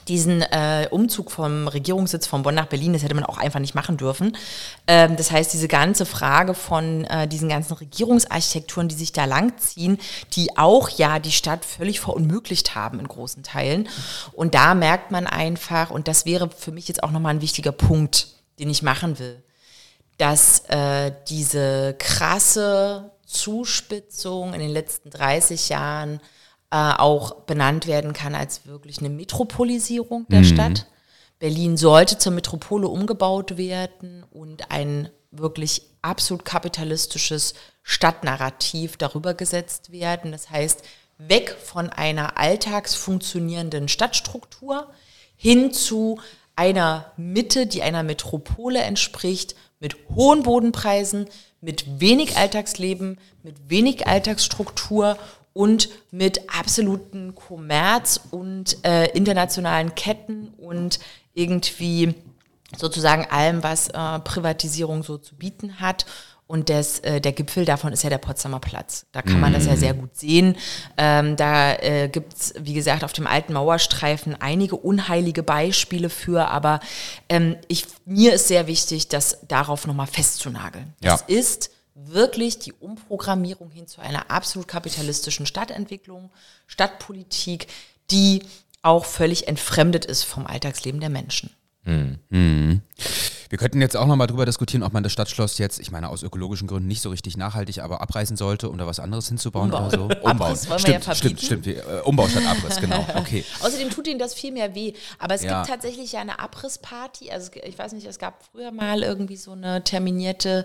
diesen äh, Umzug vom Regierungssitz von Bonn nach Berlin, das hätte man auch einfach nicht machen dürfen. Ähm, das heißt, diese ganze Frage von äh, diesen ganzen Regierungsarchitekturen, die sich da langziehen, die auch ja die Stadt völlig verunmöglicht haben in großen Teilen. Und da merkt man einfach, und das wäre für mich jetzt auch nochmal ein wichtiger Punkt, den ich machen will dass äh, diese krasse Zuspitzung in den letzten 30 Jahren äh, auch benannt werden kann als wirklich eine Metropolisierung der mhm. Stadt. Berlin sollte zur Metropole umgebaut werden und ein wirklich absolut kapitalistisches Stadtnarrativ darüber gesetzt werden. Das heißt, weg von einer alltagsfunktionierenden Stadtstruktur hin zu einer Mitte, die einer Metropole entspricht, mit hohen Bodenpreisen, mit wenig Alltagsleben, mit wenig Alltagsstruktur und mit absoluten Kommerz und äh, internationalen Ketten und irgendwie sozusagen allem, was äh, Privatisierung so zu bieten hat. Und das, äh, der Gipfel davon ist ja der Potsdamer Platz. Da kann man das ja sehr gut sehen. Ähm, da äh, gibt's wie gesagt, auf dem alten Mauerstreifen einige unheilige Beispiele für, aber ähm, ich, mir ist sehr wichtig, das darauf nochmal festzunageln. Ja. Das ist wirklich die Umprogrammierung hin zu einer absolut kapitalistischen Stadtentwicklung, Stadtpolitik, die auch völlig entfremdet ist vom Alltagsleben der Menschen. Wir könnten jetzt auch nochmal drüber diskutieren, ob man das Stadtschloss jetzt, ich meine, aus ökologischen Gründen nicht so richtig nachhaltig, aber abreißen sollte, um da was anderes hinzubauen Umbau. oder so. Abriss wollen wir stimmt, ja stimmt, verbieten. stimmt. Äh, Umbau statt Abriss, genau. <laughs> Okay. Außerdem tut ihnen das viel mehr weh. Aber es Ja. gibt tatsächlich ja eine Abrissparty. Also ich weiß nicht, es gab früher mal irgendwie so eine terminierte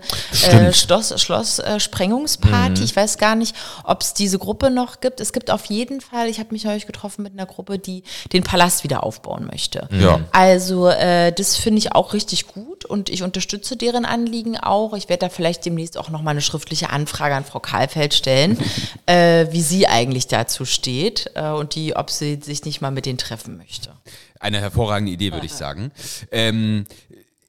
äh, Schloss, Schloss äh, Sprengungsparty. Ich weiß gar nicht, ob es diese Gruppe noch gibt. Es gibt auf jeden Fall, ich habe mich heute getroffen mit einer Gruppe, die den Palast wieder aufbauen möchte. Ja. Also äh, das finde ich auch richtig gut und ich unterstütze deren Anliegen auch. Ich werde da vielleicht demnächst auch nochmal eine schriftliche Anfrage an Frau Kahlfeld stellen, <laughs> äh, wie sie eigentlich dazu steht äh, und die, ob sie sich nicht mal mit denen treffen möchte. Eine hervorragende Idee, würde ich <laughs> sagen. Ähm,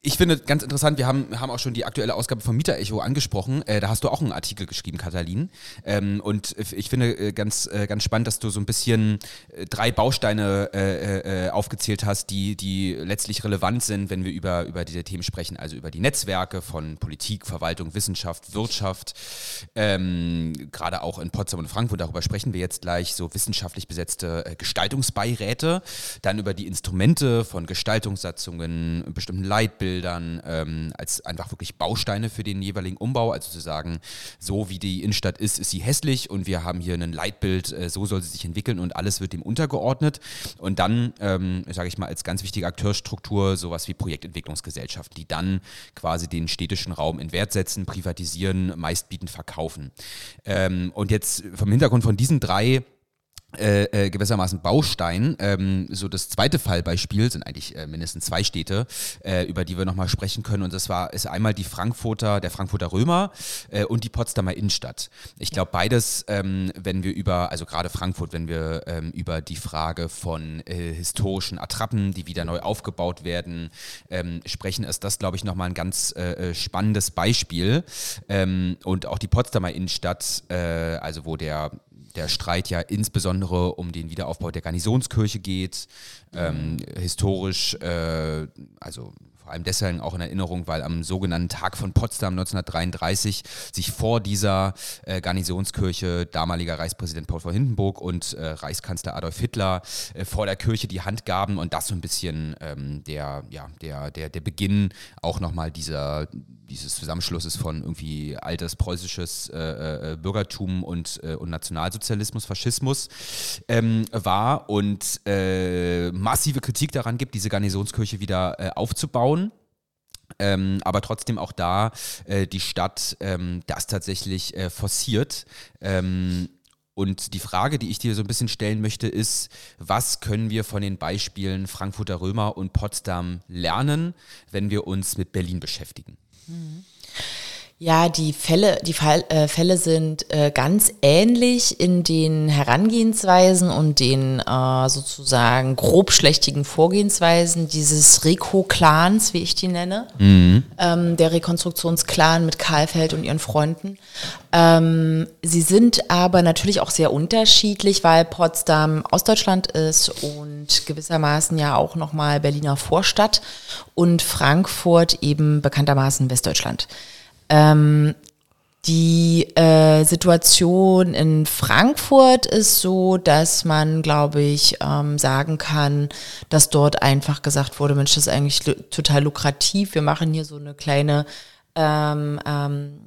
ich finde ganz interessant, wir haben, haben auch schon die aktuelle Ausgabe von Mieter-Echo angesprochen. Äh, da hast du auch einen Artikel geschrieben, Katalin. Ähm, und ich finde äh, ganz, äh, ganz spannend, dass du so ein bisschen äh, drei Bausteine äh, äh, aufgezählt hast, die, die letztlich relevant sind, wenn wir über, über diese Themen sprechen. Also über die Netzwerke von Politik, Verwaltung, Wissenschaft, Wirtschaft. Ähm, Gerade auch in Potsdam und Frankfurt, darüber sprechen wir jetzt gleich, so wissenschaftlich besetzte Gestaltungsbeiräte. Dann über die Instrumente von Gestaltungssatzungen, bestimmten Leitbildern, ähm, als einfach wirklich Bausteine für den jeweiligen Umbau. Also zu sagen, so wie die Innenstadt ist, ist sie hässlich und wir haben hier ein Leitbild, äh, so soll sie sich entwickeln und alles wird dem untergeordnet. Und dann, ähm, sage ich mal, als ganz wichtige Akteurstruktur sowas wie Projektentwicklungsgesellschaften, die dann quasi den städtischen Raum in Wert setzen, privatisieren, meistbietend verkaufen. Ähm, und jetzt vom Hintergrund von diesen drei äh, äh, gewissermaßen Baustein. Ähm, so das zweite Fallbeispiel sind eigentlich äh, mindestens zwei Städte, äh, über die wir nochmal sprechen können. Und das war ist einmal die Frankfurter, der Frankfurter Römer äh, und die Potsdamer Innenstadt. Ich glaube beides, ähm, wenn wir über, also gerade Frankfurt, wenn wir ähm, über die Frage von äh, historischen Attrappen, die wieder neu aufgebaut werden, ähm, sprechen, ist das, glaube ich, nochmal ein ganz äh, äh, spannendes Beispiel. Ähm, und auch die Potsdamer Innenstadt, äh, also wo der der Streit ja insbesondere um den Wiederaufbau der Garnisonskirche geht. Ähm, historisch, äh, also vor allem deswegen auch in Erinnerung, weil am sogenannten Tag von Potsdam 1933 sich vor dieser äh, Garnisonskirche damaliger Reichspräsident Paul von Hindenburg und äh, Reichskanzler Adolf Hitler äh, vor der Kirche die Hand gaben und das so ein bisschen ähm, der, ja, der, der, der Beginn auch nochmal dieser dieses Zusammenschlusses von irgendwie altes preußisches äh, äh, Bürgertum und, äh, und Nationalsozialismus, Faschismus ähm, war und äh, massive Kritik daran gibt, diese Garnisonskirche wieder äh, aufzubauen. Ähm, aber trotzdem auch da äh, die Stadt ähm, das tatsächlich forciert. Ähm, und die Frage, die ich dir so ein bisschen stellen möchte, ist, was können wir von den Beispielen Frankfurter Römer und Potsdam lernen, wenn wir uns mit Berlin beschäftigen? Mm. Ja, die Fälle, die Fall, äh, Fälle sind äh, ganz ähnlich in den Herangehensweisen und den äh, sozusagen grobschlächtigen Vorgehensweisen dieses Reko-Clans, wie ich die nenne, ähm, der Rekonstruktionsclan mit Karlfeld und ihren Freunden. Ähm, sie sind aber natürlich auch sehr unterschiedlich, weil Potsdam Ostdeutschland ist und gewissermaßen ja auch nochmal Berliner Vorstadt und Frankfurt eben bekanntermaßen Westdeutschland. Ähm, die äh, Situation in Frankfurt ist so, dass man, glaube ich, ähm, sagen kann, dass dort einfach gesagt wurde, Mensch, das ist eigentlich total lukrativ. Wir machen hier so eine kleine ähm, ähm,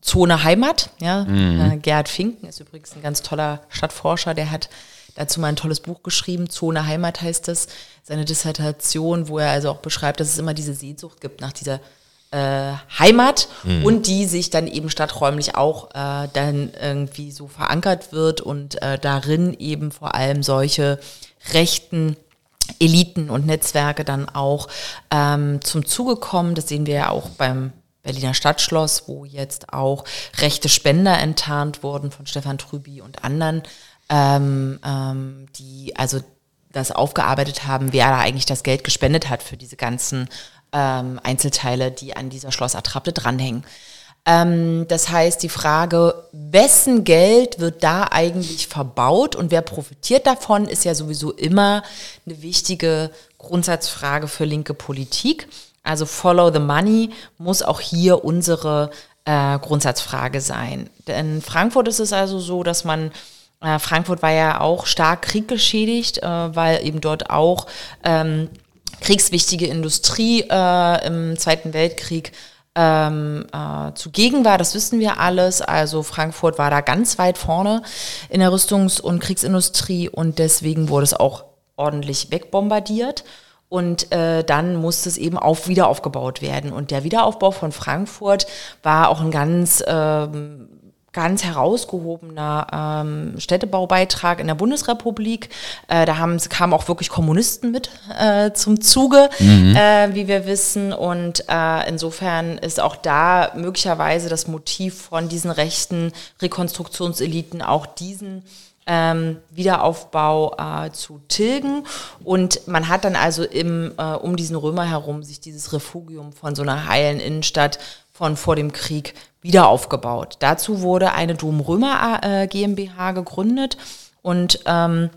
Zone Heimat. Ja? Äh, Gerhard Finken ist übrigens ein ganz toller Stadtforscher, der hat dazu mal ein tolles Buch geschrieben, Zone Heimat heißt es, seine Dissertation, wo er also auch beschreibt, dass es immer diese Sehnsucht gibt nach dieser äh, Heimat und die sich dann eben stadträumlich auch äh, dann irgendwie so verankert wird und äh, darin eben vor allem solche rechten Eliten und Netzwerke dann auch ähm, zum Zuge kommen. Das sehen wir ja auch beim Berliner Stadtschloss, wo jetzt auch rechte Spender enttarnt wurden von Stefan Trüby und anderen, ähm, ähm, die also das aufgearbeitet haben, wer da eigentlich das Geld gespendet hat für diese ganzen ähm, Einzelteile, die an dieser Schlossattrappe dranhängen. Ähm, das heißt, die Frage, wessen Geld wird da eigentlich verbaut und wer profitiert davon, ist ja sowieso immer eine wichtige Grundsatzfrage für linke Politik. Also Follow the Money muss auch hier unsere äh, Grundsatzfrage sein. Denn in Frankfurt ist es also so, dass man äh, Frankfurt war ja auch stark krieggeschädigt, äh, weil eben dort auch ähm, kriegswichtige Industrie äh, im Zweiten Weltkrieg ähm, äh, zugegen war, das wissen wir alles. Also Frankfurt war da ganz weit vorne in der Rüstungs- und Kriegsindustrie und deswegen wurde es auch ordentlich wegbombardiert. Und äh, dann musste es eben auch wieder aufgebaut werden. Und der Wiederaufbau von Frankfurt war auch ein ganz ähm, ganz herausgehobener ähm, Städtebaubeitrag in der Bundesrepublik. Äh, da haben, kamen auch wirklich Kommunisten mit äh, zum Zuge, mhm. äh, wie wir wissen. Und äh, insofern ist auch da möglicherweise das Motiv von diesen rechten Rekonstruktionseliten auch diesen ähm, Wiederaufbau äh, zu tilgen. Und man hat dann also im, äh, um diesen Römer herum sich dieses Refugium von so einer heilen Innenstadt von vor dem Krieg wieder aufgebaut. Dazu wurde eine Dom-Römer äh, GmbH gegründet und ähm,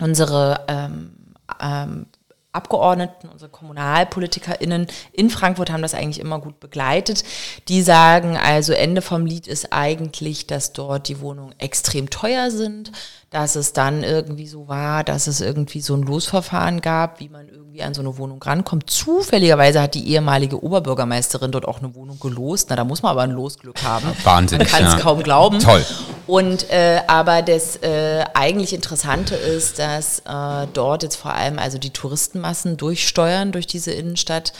unsere ähm, ähm, Abgeordneten, unsere KommunalpolitikerInnen in Frankfurt haben das eigentlich immer gut begleitet. Die sagen also, Ende vom Lied ist eigentlich, dass dort die Wohnungen extrem teuer sind, dass es dann irgendwie so war, dass es irgendwie so ein Losverfahren gab, wie man irgendwie an so eine Wohnung rankommt. Zufälligerweise hat die ehemalige Oberbürgermeisterin dort auch eine Wohnung gelost. Na, da muss man aber ein Losglück haben. Wahnsinn. Man kann es ja. kaum glauben. Toll. Und äh, aber das äh, eigentlich Interessante ist, dass äh, dort jetzt vor allem also die Touristenmassen durchsteuern durch diese Innenstadt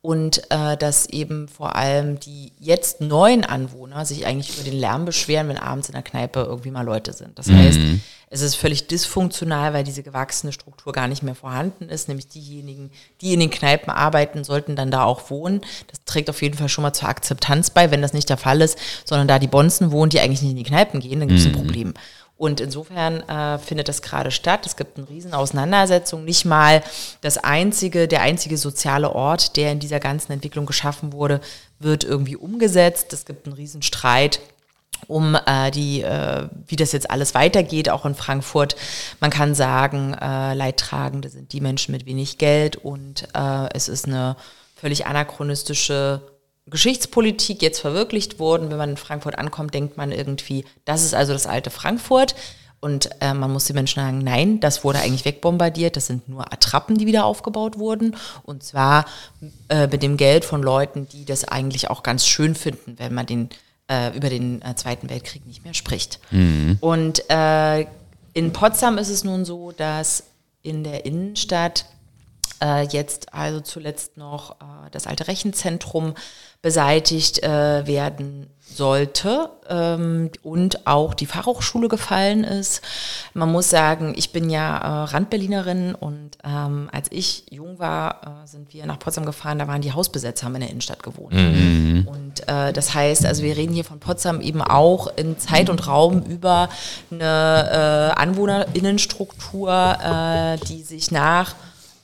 und äh, dass eben vor allem die jetzt neuen Anwohner sich eigentlich über den Lärm beschweren, wenn abends in der Kneipe irgendwie mal Leute sind. Das heißt, mhm. Es ist völlig dysfunktional, weil diese gewachsene Struktur gar nicht mehr vorhanden ist. Nämlich diejenigen, die in den Kneipen arbeiten, sollten dann da auch wohnen. Das trägt auf jeden Fall schon mal zur Akzeptanz bei, wenn das nicht der Fall ist, sondern da die Bonzen wohnen, die eigentlich nicht in die Kneipen gehen, dann gibt es ein mhm. Problem. Und insofern äh, findet das gerade statt. Es gibt eine riesen Auseinandersetzung. Nicht mal das einzige, der einzige soziale Ort, der in dieser ganzen Entwicklung geschaffen wurde, wird irgendwie umgesetzt. Es gibt einen riesen Streit um äh, die, äh, wie das jetzt alles weitergeht, auch in Frankfurt. Man kann sagen, äh, Leidtragende sind die Menschen mit wenig Geld und äh, es ist eine völlig anachronistische Geschichtspolitik jetzt verwirklicht worden. Wenn man in Frankfurt ankommt, denkt man irgendwie, das ist also das alte Frankfurt. Und äh, man muss den Menschen sagen, nein, das wurde eigentlich wegbombardiert. Das sind nur Attrappen, die wieder aufgebaut wurden. Und zwar äh, mit dem Geld von Leuten, die das eigentlich auch ganz schön finden, wenn man den äh, über den äh, Zweiten Weltkrieg nicht mehr spricht. Mhm. Und äh, in Potsdam ist es nun so, dass in der Innenstadt äh, jetzt also zuletzt noch äh, das alte Rechenzentrum beseitigt äh, werden sollte ähm, und auch die Fachhochschule gefallen ist. Man muss sagen, ich bin ja äh, Randberlinerin und ähm, als ich jung war, äh, sind wir nach Potsdam gefahren, da waren die Hausbesetzer, haben in der Innenstadt gewohnt. Mhm. Und äh, das heißt, also wir reden hier von Potsdam eben auch in Zeit und Raum über eine äh, Anwohnerinnenstruktur, äh, die sich nach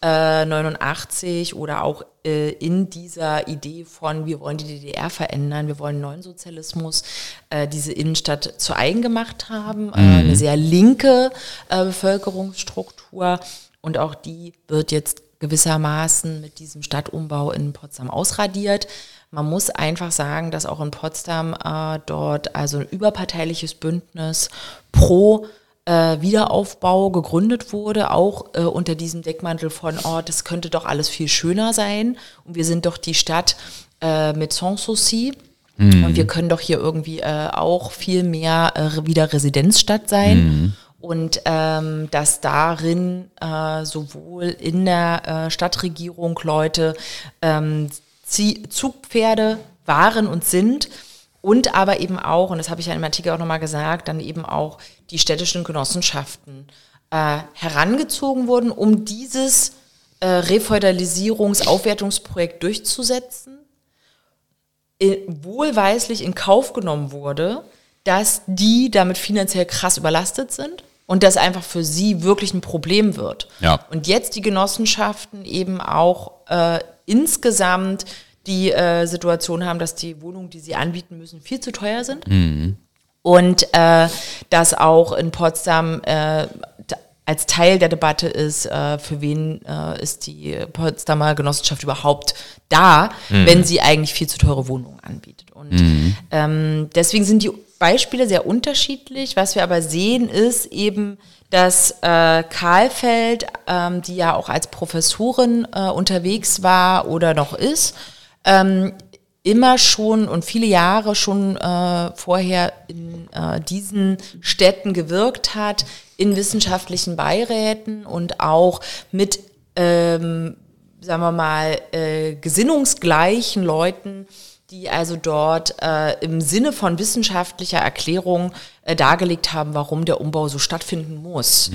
89 äh, oder auch äh, in dieser Idee von, wir wollen die DDR verändern, wir wollen neuen Sozialismus, äh, diese Innenstadt zu eigen gemacht haben, äh, mhm. eine sehr linke äh, Bevölkerungsstruktur und auch die wird jetzt gewissermaßen mit diesem Stadtumbau in Potsdam ausradiert. Man muss einfach sagen, dass auch in Potsdam dort also ein überparteiliches Bündnis pro äh, Wiederaufbau gegründet wurde, auch äh, unter diesem Deckmantel von, oh, das könnte doch alles viel schöner sein. Und wir sind doch die Stadt äh, mit Sans Souci. Mhm. Und wir können doch hier irgendwie äh, auch viel mehr äh, wieder Residenzstadt sein. Mhm. Und ähm, dass darin äh, sowohl in der äh, Stadtregierung Leute ähm, Zugpferde waren und sind, und aber eben auch, und das habe ich ja im Artikel auch nochmal gesagt, dann eben auch die städtischen Genossenschaften äh, herangezogen wurden, um dieses äh, Refeudalisierungs-Aufwertungsprojekt durchzusetzen. äh, wohlweislich in Kauf genommen wurde, dass die damit finanziell krass überlastet sind und das einfach für sie wirklich ein Problem wird. Ja. Und jetzt die Genossenschaften eben auch äh, insgesamt die äh, Situation haben, dass die Wohnungen, die sie anbieten müssen, viel zu teuer sind. Und äh, dass auch in Potsdam äh, als Teil der Debatte ist, äh, für wen äh, ist die Potsdamer Genossenschaft überhaupt da, wenn sie eigentlich viel zu teure Wohnungen anbietet. Und ähm, deswegen sind die Beispiele sehr unterschiedlich. Was wir aber sehen, ist eben, dass äh, Karlfeld, ähm, die ja auch als Professorin äh, unterwegs war oder noch ist, ähm, immer schon und viele Jahre schon äh, vorher in äh, diesen Städten gewirkt hat, in wissenschaftlichen Beiräten und auch mit, ähm, sagen wir mal, äh, gesinnungsgleichen Leuten, die also dort äh, im Sinne von wissenschaftlicher Erklärung äh, dargelegt haben, warum der Umbau so stattfinden muss.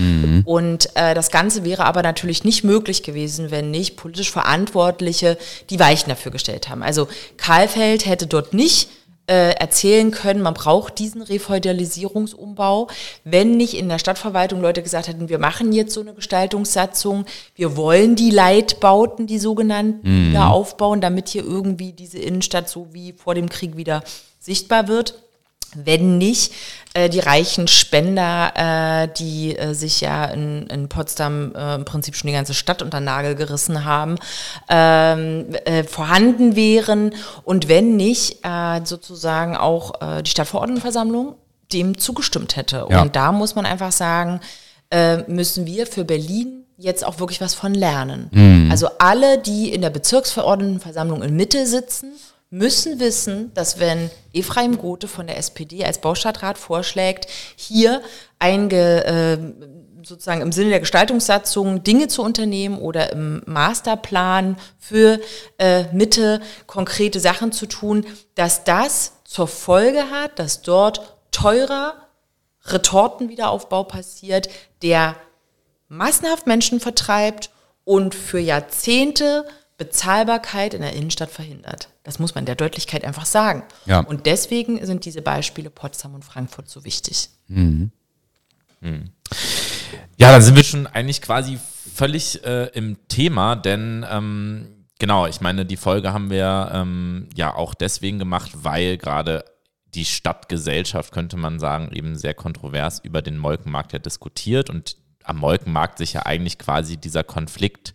Und äh, das Ganze wäre aber natürlich nicht möglich gewesen, wenn nicht politisch Verantwortliche die Weichen dafür gestellt haben. Also Karlfeld hätte dort nicht äh, erzählen können, man braucht diesen Refeudalisierungsumbau, wenn nicht in der Stadtverwaltung Leute gesagt hätten, wir machen jetzt so eine Gestaltungssatzung, wir wollen die Leitbauten, die sogenannten, wieder aufbauen, damit hier irgendwie diese Innenstadt so wie vor dem Krieg wieder sichtbar wird. Wenn nicht, äh, die reichen Spender, äh, die äh, sich ja in, in Potsdam äh, im Prinzip schon die ganze Stadt unter Nagel gerissen haben, ähm, äh, vorhanden wären und wenn nicht, äh, sozusagen auch die Stadtverordnetenversammlung dem zugestimmt hätte. Ja. Und da muss man einfach sagen, müssen wir für Berlin jetzt auch wirklich was von lernen. Also alle, die in der Bezirksverordnetenversammlung in Mitte sitzen, müssen wissen, dass wenn Ephraim Gothe von der SPD als Baustadtrat vorschlägt, hier einge, äh, sozusagen im Sinne der Gestaltungssatzung Dinge zu unternehmen oder im Masterplan für äh, Mitte konkrete Sachen zu tun, dass das zur Folge hat, dass dort teurer Retortenwiederaufbau passiert, der massenhaft Menschen vertreibt und für Jahrzehnte Bezahlbarkeit in der Innenstadt verhindert. Das muss man der Deutlichkeit einfach sagen. Ja. Und deswegen sind diese Beispiele Potsdam und Frankfurt so wichtig. Ja, dann sind wir schon eigentlich quasi völlig äh, im Thema, denn ähm, genau, ich meine, die Folge haben wir ähm, ja auch deswegen gemacht, weil gerade die Stadtgesellschaft, könnte man sagen, eben sehr kontrovers über den Molkenmarkt ja diskutiert und am Molkenmarkt sich ja eigentlich quasi dieser Konflikt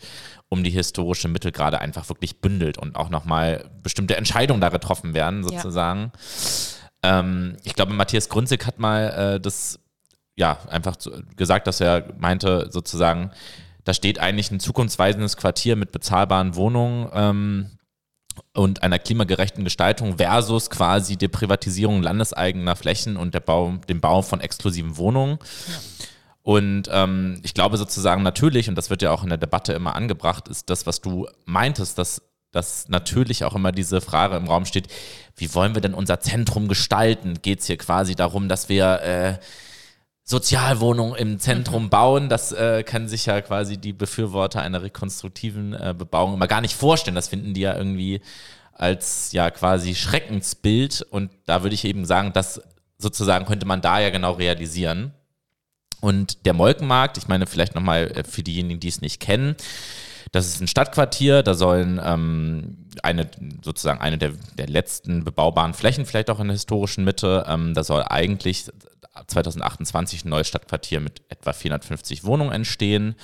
um die historische Mitte gerade einfach wirklich bündelt und auch nochmal bestimmte Entscheidungen da getroffen werden, Ja. sozusagen. Ähm, ich glaube, Matthias Grunzig hat mal äh, das ja, einfach zu, gesagt, dass er meinte, sozusagen, da steht eigentlich ein zukunftsweisendes Quartier mit bezahlbaren Wohnungen ähm, und einer klimagerechten Gestaltung versus quasi die Privatisierung landeseigener Flächen und der Bau, dem Bau von exklusiven Wohnungen. Und ähm, ich glaube sozusagen natürlich, und das wird ja auch in der Debatte immer angebracht, ist das, was du meintest, dass, dass natürlich auch immer diese Frage im Raum steht, wie wollen wir denn unser Zentrum gestalten? Geht es hier quasi darum, dass wir äh, Sozialwohnungen im Zentrum bauen. Das äh, können sich ja quasi die Befürworter einer rekonstruktiven äh, Bebauung immer gar nicht vorstellen. Das finden die ja irgendwie als ja quasi Schreckensbild. Und da würde ich eben sagen, das sozusagen könnte man da ja genau realisieren. Und der Molkenmarkt, ich meine vielleicht nochmal äh, für diejenigen, die es nicht kennen, das ist ein Stadtquartier, da sollen ähm, eine, sozusagen eine der, der letzten bebaubaren Flächen, vielleicht auch in der historischen Mitte, ähm, da soll eigentlich 2028 ein neues Stadtquartier mit etwa 450 Wohnungen entstehen.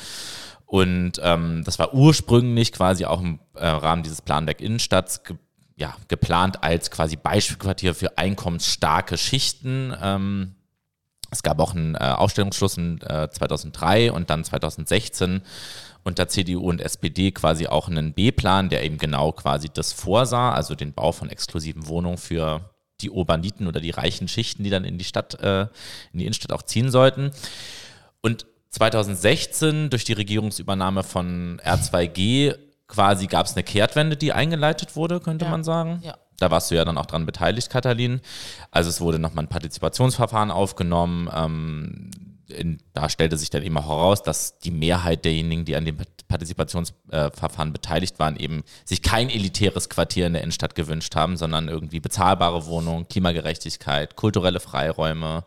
Und ähm, das war ursprünglich quasi auch im äh, Rahmen dieses Planwerk Innenstadt ge ja, geplant als quasi Beispielquartier für einkommensstarke Schichten. Ähm, es gab auch einen äh, Ausstellungsschluss in äh, 2003 und dann 2016 unter CDU und SPD quasi auch einen B-Plan, der eben genau quasi das vorsah, also den Bau von exklusiven Wohnungen für die Urbaniten oder die reichen Schichten, die dann in die Stadt, äh, in die Innenstadt auch ziehen sollten. Und 2016 durch die Regierungsübernahme von R2G quasi gab es eine Kehrtwende, die eingeleitet wurde, könnte Ja. man sagen. Ja. Da warst du ja dann auch dran beteiligt, Katalin. Also es wurde nochmal ein Partizipationsverfahren aufgenommen. Ähm, in, da stellte sich dann eben auch heraus, dass die Mehrheit derjenigen, die an dem Partizipationsverfahren beteiligt waren, eben sich kein elitäres Quartier in der Innenstadt gewünscht haben, sondern irgendwie bezahlbare Wohnungen, Klimagerechtigkeit, kulturelle Freiräume.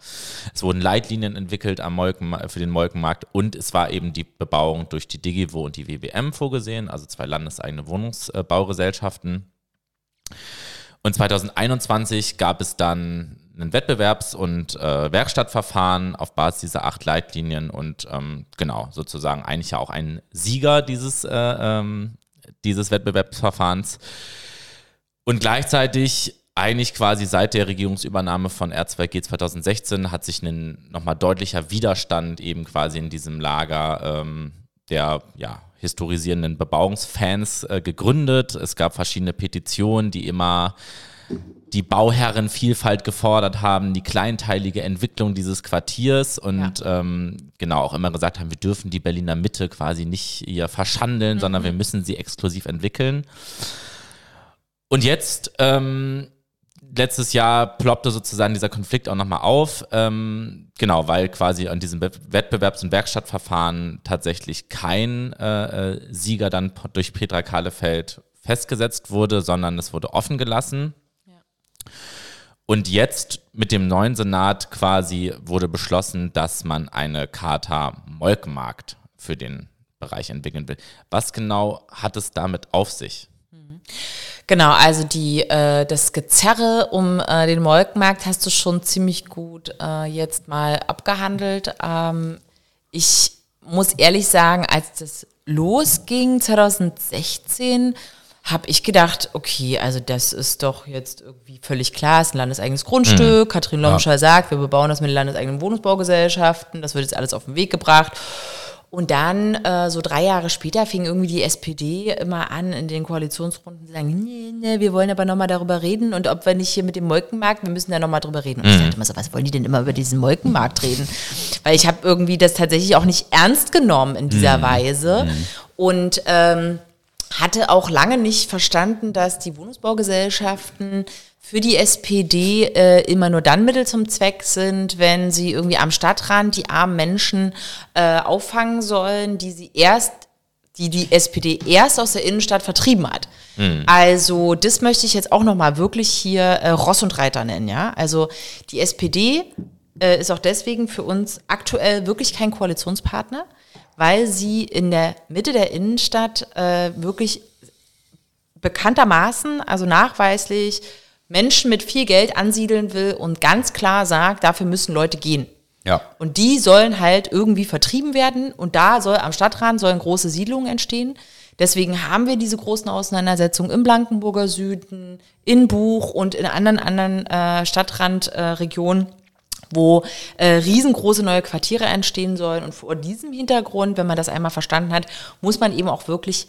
Es wurden Leitlinien entwickelt am Molken, für den Molkenmarkt und es war eben die Bebauung durch die Digivo und die WBM vorgesehen, also zwei landeseigene Wohnungsbaugesellschaften. Und 2021 gab es dann ein Wettbewerbs- und äh, Werkstattverfahren auf Basis dieser acht Leitlinien und ähm, genau, sozusagen eigentlich ja auch ein Sieger dieses, äh, ähm, dieses Wettbewerbsverfahrens. Und gleichzeitig eigentlich quasi seit der Regierungsübernahme von R2G 2016 hat sich ein nochmal deutlicher Widerstand eben quasi in diesem Lager ähm, der ja, historisierenden Bebauungsfans äh, gegründet. Es gab verschiedene Petitionen, die immer die Bauherrenvielfalt gefordert haben, die kleinteilige Entwicklung dieses Quartiers und ja. ähm, genau auch immer gesagt haben, wir dürfen die Berliner Mitte quasi nicht hier verschandeln, mhm. sondern wir müssen sie exklusiv entwickeln. Und jetzt, ähm, letztes Jahr ploppte sozusagen dieser Konflikt auch nochmal auf, ähm, genau, weil quasi an diesem Wettbewerbs- und Werkstattverfahren tatsächlich kein äh, äh, Sieger dann durch Petra Kahlefeld festgesetzt wurde, sondern es wurde offen gelassen. Und jetzt mit dem neuen Senat quasi wurde beschlossen, dass man eine Charta Molkenmarkt für den Bereich entwickeln will. Was genau hat es damit auf sich? Genau, also die, äh, das Gezerre um äh, den Molkenmarkt hast du schon ziemlich gut äh, jetzt mal abgehandelt. Ähm, ich muss ehrlich sagen, als das losging 2016, habe ich gedacht, okay, also das ist doch jetzt irgendwie völlig klar, es ist ein landeseigenes Grundstück. Mhm. Katrin Lomscher ja. sagt, wir bebauen das mit den landeseigenen Wohnungsbaugesellschaften, das wird jetzt alles auf den Weg gebracht. Und dann, äh, so drei Jahre später, fing irgendwie die SPD immer an, in den Koalitionsrunden zu sagen, nee, nee, wir wollen aber nochmal darüber reden und ob wir nicht hier mit dem Molkenmarkt, wir müssen da nochmal drüber reden. Und ich mhm. dachte immer so, was wollen die denn immer über diesen Molkenmarkt reden? Weil ich habe irgendwie das tatsächlich auch nicht ernst genommen in dieser mhm. Weise. Mhm. Und ähm, hatte auch lange nicht verstanden, dass die Wohnungsbaugesellschaften für die SPD äh, immer nur dann Mittel zum Zweck sind, wenn sie irgendwie am Stadtrand die armen Menschen äh, auffangen sollen, die sie erst die die SPD erst aus der Innenstadt vertrieben hat. Mhm. Also das möchte ich jetzt auch noch mal wirklich hier äh, Ross und Reiter nennen, ja. Also die SPD äh, ist auch deswegen für uns aktuell wirklich kein Koalitionspartner weil sie in der Mitte der Innenstadt äh, wirklich bekanntermaßen, also nachweislich, Menschen mit viel Geld ansiedeln will und ganz klar sagt, dafür müssen Leute gehen. Ja. Und die sollen halt irgendwie vertrieben werden und da soll am Stadtrand sollen große Siedlungen entstehen. Deswegen haben wir diese großen Auseinandersetzungen im Blankenburger Süden, in Buch und in anderen anderen äh, Stadtrandregionen. Äh, wo äh, riesengroße neue Quartiere entstehen sollen. Und vor diesem Hintergrund, wenn man das einmal verstanden hat, muss man eben auch wirklich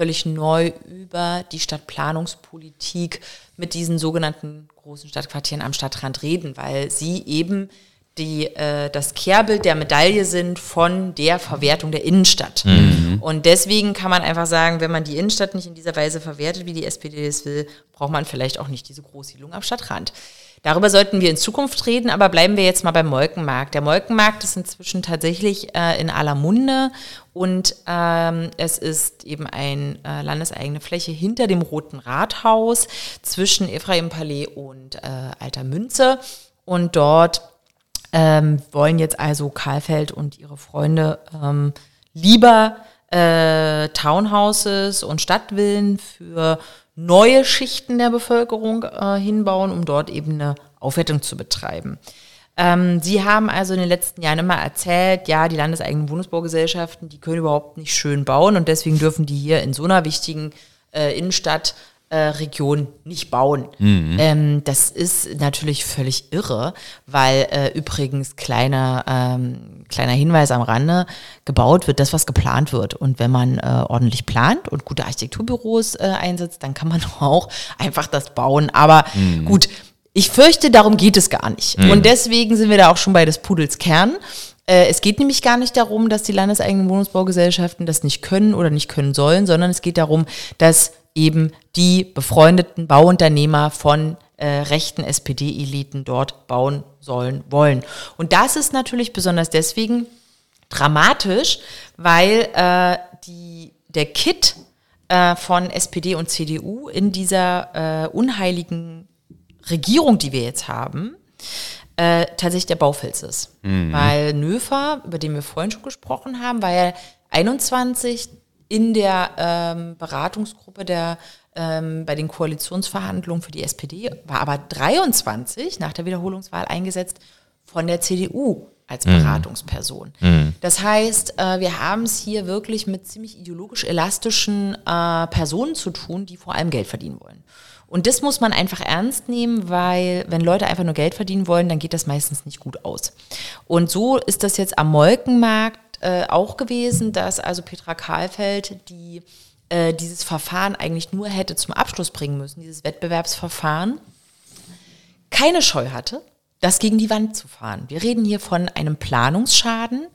völlig neu über die Stadtplanungspolitik mit diesen sogenannten großen Stadtquartieren am Stadtrand reden, weil sie eben die, äh, das Kehrbild der Medaille sind von der Verwertung der Innenstadt. Mhm. Und deswegen kann man einfach sagen, wenn man die Innenstadt nicht in dieser Weise verwertet, wie die SPD es will, braucht man vielleicht auch nicht diese Großsiedlung am Stadtrand. Darüber sollten wir in Zukunft reden, aber bleiben wir jetzt mal beim Molkenmarkt. Der Molkenmarkt ist inzwischen tatsächlich äh, in aller Munde und ähm, es ist eben eine äh, landeseigene Fläche hinter dem Roten Rathaus zwischen Ephraim-Palais und äh, Alter Münze. Und dort ähm, wollen jetzt also Karlfeld und ihre Freunde ähm, lieber äh, Townhouses und Stadtvillen für neue Schichten der Bevölkerung äh, hinbauen, um dort eben eine Aufwertung zu betreiben. Ähm, Sie haben also in den letzten Jahren immer erzählt, ja, die landeseigenen Wohnungsbaugesellschaften, die können überhaupt nicht schön bauen und deswegen dürfen die hier in so einer wichtigen äh, Innenstadt äh, Region nicht bauen. Mhm. Ähm, das ist natürlich völlig irre, weil äh, übrigens kleiner, ähm, kleiner Hinweis am Rande, gebaut wird das, was geplant wird. Und wenn man äh, ordentlich plant und gute Architekturbüros äh, einsetzt, dann kann man <laughs> auch einfach das bauen. Aber mhm. gut, ich fürchte, darum geht es gar nicht. Mhm. Und deswegen sind wir da auch schon bei des Pudels Kern. Äh, es geht nämlich gar nicht darum, dass die landeseigenen Wohnungsbaugesellschaften das nicht können oder nicht können sollen, sondern es geht darum, dass eben die befreundeten Bauunternehmer von äh, rechten SPD-Eliten dort bauen sollen wollen. Und das ist natürlich besonders deswegen dramatisch, weil äh, die, der Kit äh, von SPD und CDU in dieser äh, unheiligen Regierung, die wir jetzt haben, äh, tatsächlich der Baufels ist. Mhm. Weil Nöfer, über den wir vorhin schon gesprochen haben, war ja 21 in der ähm, Beratungsgruppe der ähm, bei den Koalitionsverhandlungen für die SPD, war aber 23 nach der Wiederholungswahl eingesetzt von der CDU als mhm. Beratungsperson. Mhm. Das heißt, äh, wir haben es hier wirklich mit ziemlich ideologisch elastischen äh, Personen zu tun, die vor allem Geld verdienen wollen. Und das muss man einfach ernst nehmen, weil wenn Leute einfach nur Geld verdienen wollen, dann geht das meistens nicht gut aus. Und so ist das jetzt am Molkenmarkt äh, auch gewesen, dass also Petra Kahlfeld, die äh, dieses Verfahren eigentlich nur hätte zum Abschluss bringen müssen, dieses Wettbewerbsverfahren, keine Scheu hatte, das gegen die Wand zu fahren. Wir reden hier von einem Planungsschaden,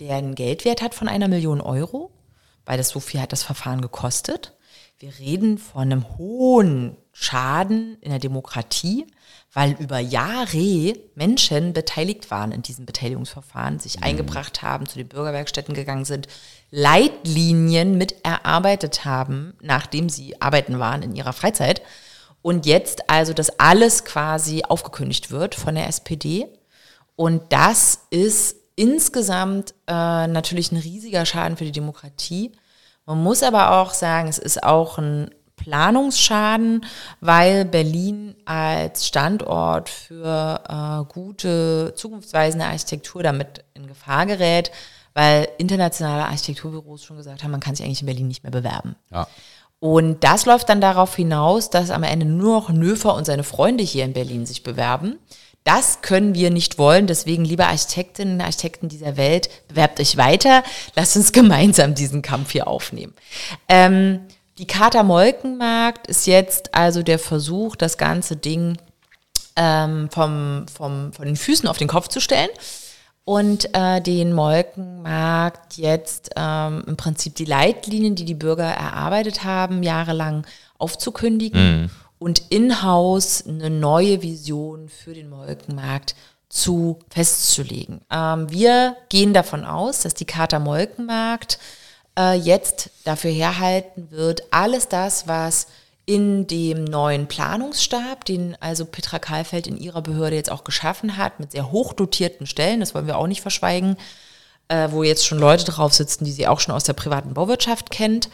der einen Geldwert hat von einer Million Euro, weil das so viel hat das Verfahren gekostet. Wir reden von einem hohen Schaden in der Demokratie, weil über Jahre Menschen beteiligt waren in diesem Beteiligungsverfahren, sich mhm. eingebracht haben, zu den Bürgerwerkstätten gegangen sind, Leitlinien mit erarbeitet haben, nachdem sie arbeiten waren in ihrer Freizeit. Und jetzt also das alles quasi aufgekündigt wird von der SPD. Und das ist insgesamt äh, natürlich ein riesiger Schaden für die Demokratie. Man muss aber auch sagen, es ist auch ein Planungsschaden, weil Berlin als Standort für äh, gute, zukunftsweisende Architektur damit in Gefahr gerät, weil internationale Architekturbüros schon gesagt haben, man kann sich eigentlich in Berlin nicht mehr bewerben. Ja. Und das läuft dann darauf hinaus, dass am Ende nur noch Nöfer und seine Freunde hier in Berlin sich bewerben. Das können wir nicht wollen. Deswegen, liebe Architektinnen und Architekten dieser Welt, bewerbt euch weiter. Lasst uns <laughs> gemeinsam diesen Kampf hier aufnehmen. Ähm, die Kater Molkenmarkt ist jetzt also der Versuch, das ganze Ding ähm, vom, vom, von den Füßen auf den Kopf zu stellen und äh, den Molkenmarkt jetzt ähm, im Prinzip die Leitlinien, die die Bürger erarbeitet haben, jahrelang aufzukündigen mhm. und in-house eine neue Vision für den Molkenmarkt zu festzulegen. Ähm, wir gehen davon aus, dass die Charta Molkenmarkt äh, jetzt dafür herhalten wird, alles das, was in dem neuen Planungsstab, den also Petra Kahlfeld in ihrer Behörde jetzt auch geschaffen hat, mit sehr hochdotierten Stellen, das wollen wir auch nicht verschweigen, äh, wo jetzt schon Leute drauf sitzen, die sie auch schon aus der privaten Bauwirtschaft kennt,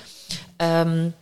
ähm,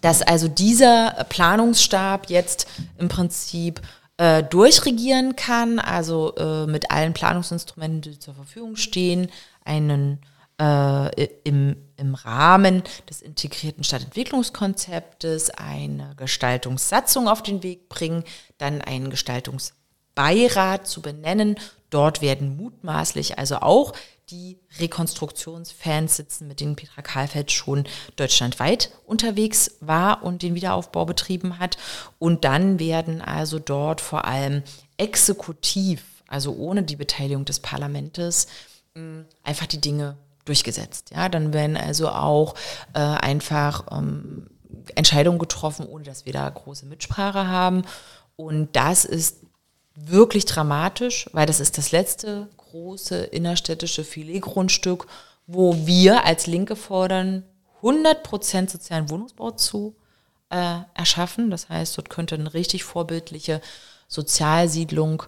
dass also dieser Planungsstab jetzt im Prinzip äh, durchregieren kann, also äh, mit allen Planungsinstrumenten, die zur Verfügung stehen, einen äh, im, im Rahmen des integrierten Stadtentwicklungskonzeptes eine Gestaltungssatzung auf den Weg bringen, dann einen Gestaltungsbeirat zu benennen. Dort werden mutmaßlich also auch die Rekonstruktionsfans sitzen, mit denen Petra Kahlfeld schon deutschlandweit unterwegs war und den Wiederaufbau betrieben hat. Und dann werden also dort vor allem exekutiv, also ohne die Beteiligung des Parlaments, einfach die Dinge durchgesetzt. Ja, dann werden also auch äh, einfach ähm, Entscheidungen getroffen, ohne dass wir da große Mitsprache haben. Und das ist wirklich dramatisch, weil das ist das letzte große innerstädtische Filetgrundstück, wo wir als Linke fordern, 100% sozialen Wohnungsbau zu äh, erschaffen. Das heißt, dort könnte eine richtig vorbildliche Sozialsiedlung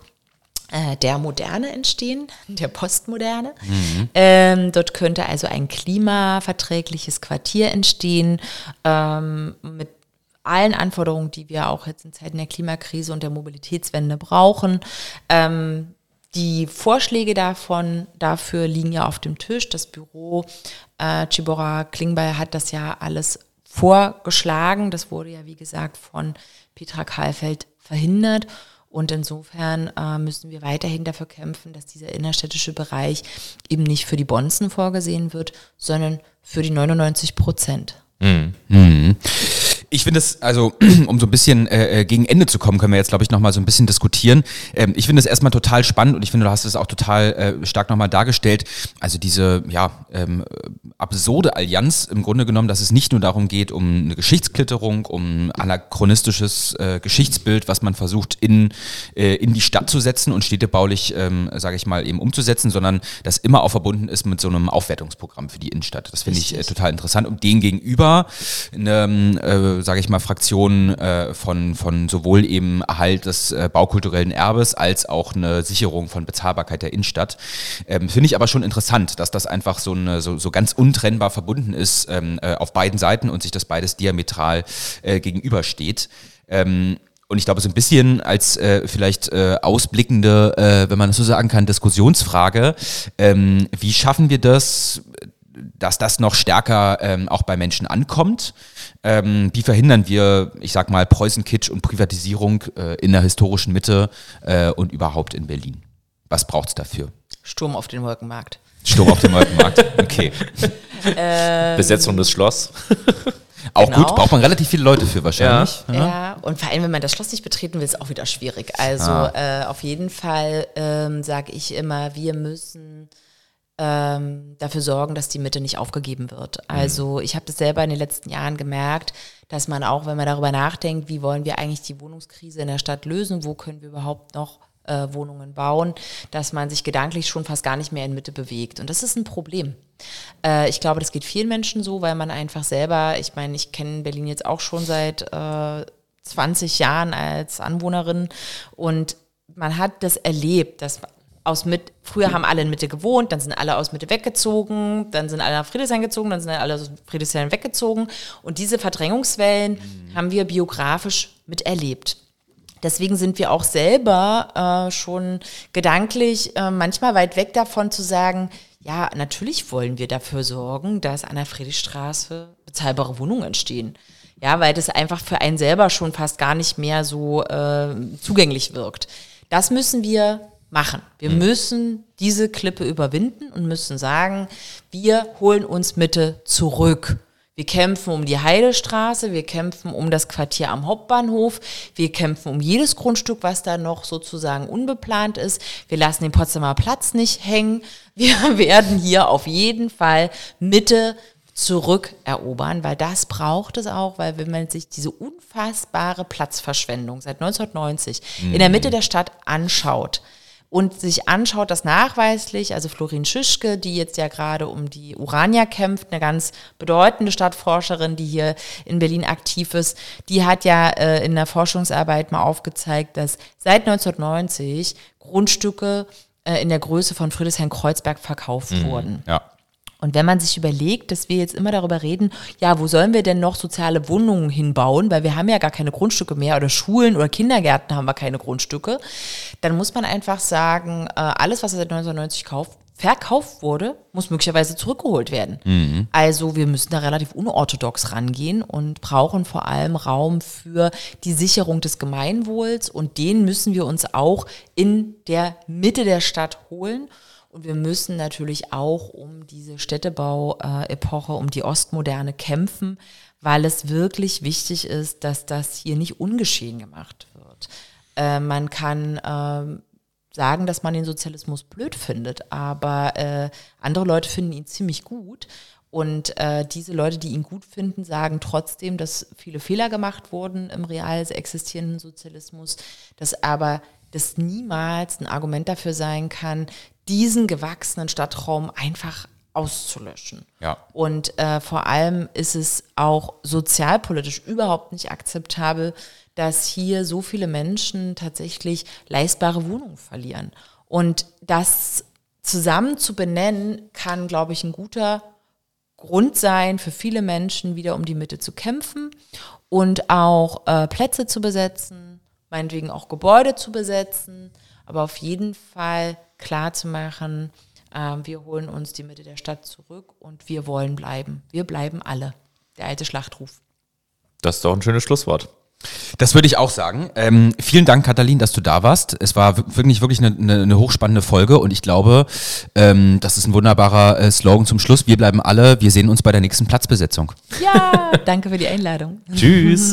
der Moderne entstehen, der Postmoderne. Mhm. Ähm, dort könnte also ein klimaverträgliches Quartier entstehen ähm, mit allen Anforderungen, die wir auch jetzt in Zeiten der Klimakrise und der Mobilitätswende brauchen. Ähm, die Vorschläge davon, dafür liegen ja auf dem Tisch. Das Büro äh, Chibora Klingbeil hat das ja alles vorgeschlagen. Das wurde ja, wie gesagt, von Petra Kahlfeld verhindert. Und insofern äh, müssen wir weiterhin dafür kämpfen, dass dieser innerstädtische Bereich eben nicht für die Bonzen vorgesehen wird, sondern für die 99 Prozent. Mhm. Ich finde es, also <clears throat> um so ein bisschen äh, äh, gegen Ende zu kommen, können wir jetzt, glaube ich, nochmal so ein bisschen diskutieren. Ähm, ich finde es erstmal total spannend und ich finde, du hast es auch total äh, stark nochmal dargestellt. Also diese, ja, ähm, absurde Allianz im Grunde genommen, dass es nicht nur darum geht, um eine Geschichtsklitterung, um anachronistisches äh, Geschichtsbild, was man versucht in, äh, in die Stadt zu setzen und städtebaulich, ähm, sage ich mal, eben umzusetzen, sondern das immer auch verbunden ist mit so einem Aufwertungsprogramm für die Innenstadt. Das finde ich äh, total interessant. Und dem gegenüber eine, äh, sage ich mal, Fraktion äh, von, von sowohl eben Erhalt des äh, baukulturellen Erbes als auch eine Sicherung von Bezahlbarkeit der Innenstadt. Ähm, finde ich aber schon interessant, dass das einfach so, eine, so, so ganz untrennbar verbunden ist ähm, äh, auf beiden Seiten und sich das beides diametral äh, gegenübersteht. Ähm, und ich glaube, so ein bisschen als äh, vielleicht äh, ausblickende, äh, wenn man das so sagen kann, Diskussionsfrage, ähm, wie schaffen wir das, dass das noch stärker ähm, auch bei Menschen ankommt? Ähm, wie verhindern wir, ich sag mal, Preußenkitsch und Privatisierung äh, in der historischen Mitte äh, und überhaupt in Berlin? Was braucht es dafür? Sturm auf den Wolkenmarkt. Sturm auf den Wolkenmarkt, <laughs> okay. Besetzung des Schloss. <laughs> Auch Genau. gut, braucht man relativ viele Leute für wahrscheinlich. Ja, und vor allem, wenn man das Schloss nicht betreten will, ist auch wieder schwierig. Also äh, auf jeden Fall ähm, sage ich immer, wir müssen ähm, dafür sorgen, dass die Mitte nicht aufgegeben wird. Also ich habe das selber in den letzten Jahren gemerkt, dass man auch, wenn man darüber nachdenkt, wie wollen wir eigentlich die Wohnungskrise in der Stadt lösen, wo können wir überhaupt noch äh, Wohnungen bauen, dass man sich gedanklich schon fast gar nicht mehr in Mitte bewegt. Und das ist ein Problem. Äh, ich glaube, das geht vielen Menschen so, weil man einfach selber, ich meine, ich kenne Berlin jetzt auch schon seit äh, 20 Jahren als Anwohnerin und man hat das erlebt, dass aus mit, früher haben alle in Mitte gewohnt, dann sind alle aus Mitte weggezogen, dann sind alle nach Friedrichshain gezogen, dann sind alle aus Friedrichshain weggezogen. Und diese Verdrängungswellen haben wir biografisch miterlebt. Deswegen sind wir auch selber äh, schon gedanklich äh, manchmal weit weg davon zu sagen, ja, natürlich wollen wir dafür sorgen, dass an der Friedrichstraße bezahlbare Wohnungen entstehen. Ja, weil das einfach für einen selber schon fast gar nicht mehr so äh, zugänglich wirkt. Das müssen wir machen. Wir müssen diese Klippe überwinden und müssen sagen, wir holen uns Mitte zurück. Wir kämpfen um die Heidestraße, wir kämpfen um das Quartier am Hauptbahnhof, wir kämpfen um jedes Grundstück, was da noch sozusagen unbeplant ist. Wir lassen den Potsdamer Platz nicht hängen. Wir <laughs> werden hier auf jeden Fall Mitte zurückerobern, weil das braucht es auch, weil wenn man sich diese unfassbare Platzverschwendung seit 1990 in der Mitte der Stadt anschaut, und sich anschaut, dass nachweislich, also Florin Schischke, die jetzt ja gerade um die Urania kämpft, eine ganz bedeutende Stadtforscherin, die hier in Berlin aktiv ist, die hat ja äh, in der Forschungsarbeit mal aufgezeigt, dass seit 1990 Grundstücke äh, in der Größe von Friedrichshain-Kreuzberg verkauft wurden. Ja. Und wenn man sich überlegt, dass wir jetzt immer darüber reden, ja, wo sollen wir denn noch soziale Wohnungen hinbauen, weil wir haben ja gar keine Grundstücke mehr oder Schulen oder Kindergärten haben wir keine Grundstücke, dann muss man einfach sagen, äh, alles, was seit 1990 kauft, verkauft wurde, muss möglicherweise zurückgeholt werden. Also wir müssen da relativ unorthodox rangehen und brauchen vor allem Raum für die Sicherung des Gemeinwohls und den müssen wir uns auch in der Mitte der Stadt holen. Und wir müssen natürlich auch um diese Städtebau-Epoche, um die Ostmoderne kämpfen, weil es wirklich wichtig ist, dass das hier nicht ungeschehen gemacht wird. Äh, man kann ähm, sagen, dass man den Sozialismus blöd findet, aber äh, andere Leute finden ihn ziemlich gut. Und äh, diese Leute, die ihn gut finden, sagen trotzdem, dass viele Fehler gemacht wurden im real existierenden Sozialismus, dass aber das niemals ein Argument dafür sein kann, diesen gewachsenen Stadtraum einfach auszulöschen. Ja. Und äh, vor allem ist es auch sozialpolitisch überhaupt nicht akzeptabel, dass hier so viele Menschen tatsächlich leistbare Wohnungen verlieren. Und das zusammen zu benennen, kann, glaube ich, ein guter Grund sein, für viele Menschen wieder um die Mitte zu kämpfen und auch äh, Plätze zu besetzen, meinetwegen auch Gebäude zu besetzen, aber auf jeden Fall klar zu machen, äh, wir holen uns die Mitte der Stadt zurück und wir wollen bleiben. Wir bleiben alle. Der alte Schlachtruf. Das ist doch ein schönes Schlusswort. Das würde ich auch sagen. Ähm, vielen Dank, Katalin, dass du da warst. Es war wirklich, wirklich eine, eine, eine hochspannende Folge und ich glaube, ähm, das ist ein wunderbarer äh, Slogan zum Schluss. Wir bleiben alle, wir sehen uns bei der nächsten Platzbesetzung. Ja, <laughs> danke für die Einladung. Tschüss. <laughs>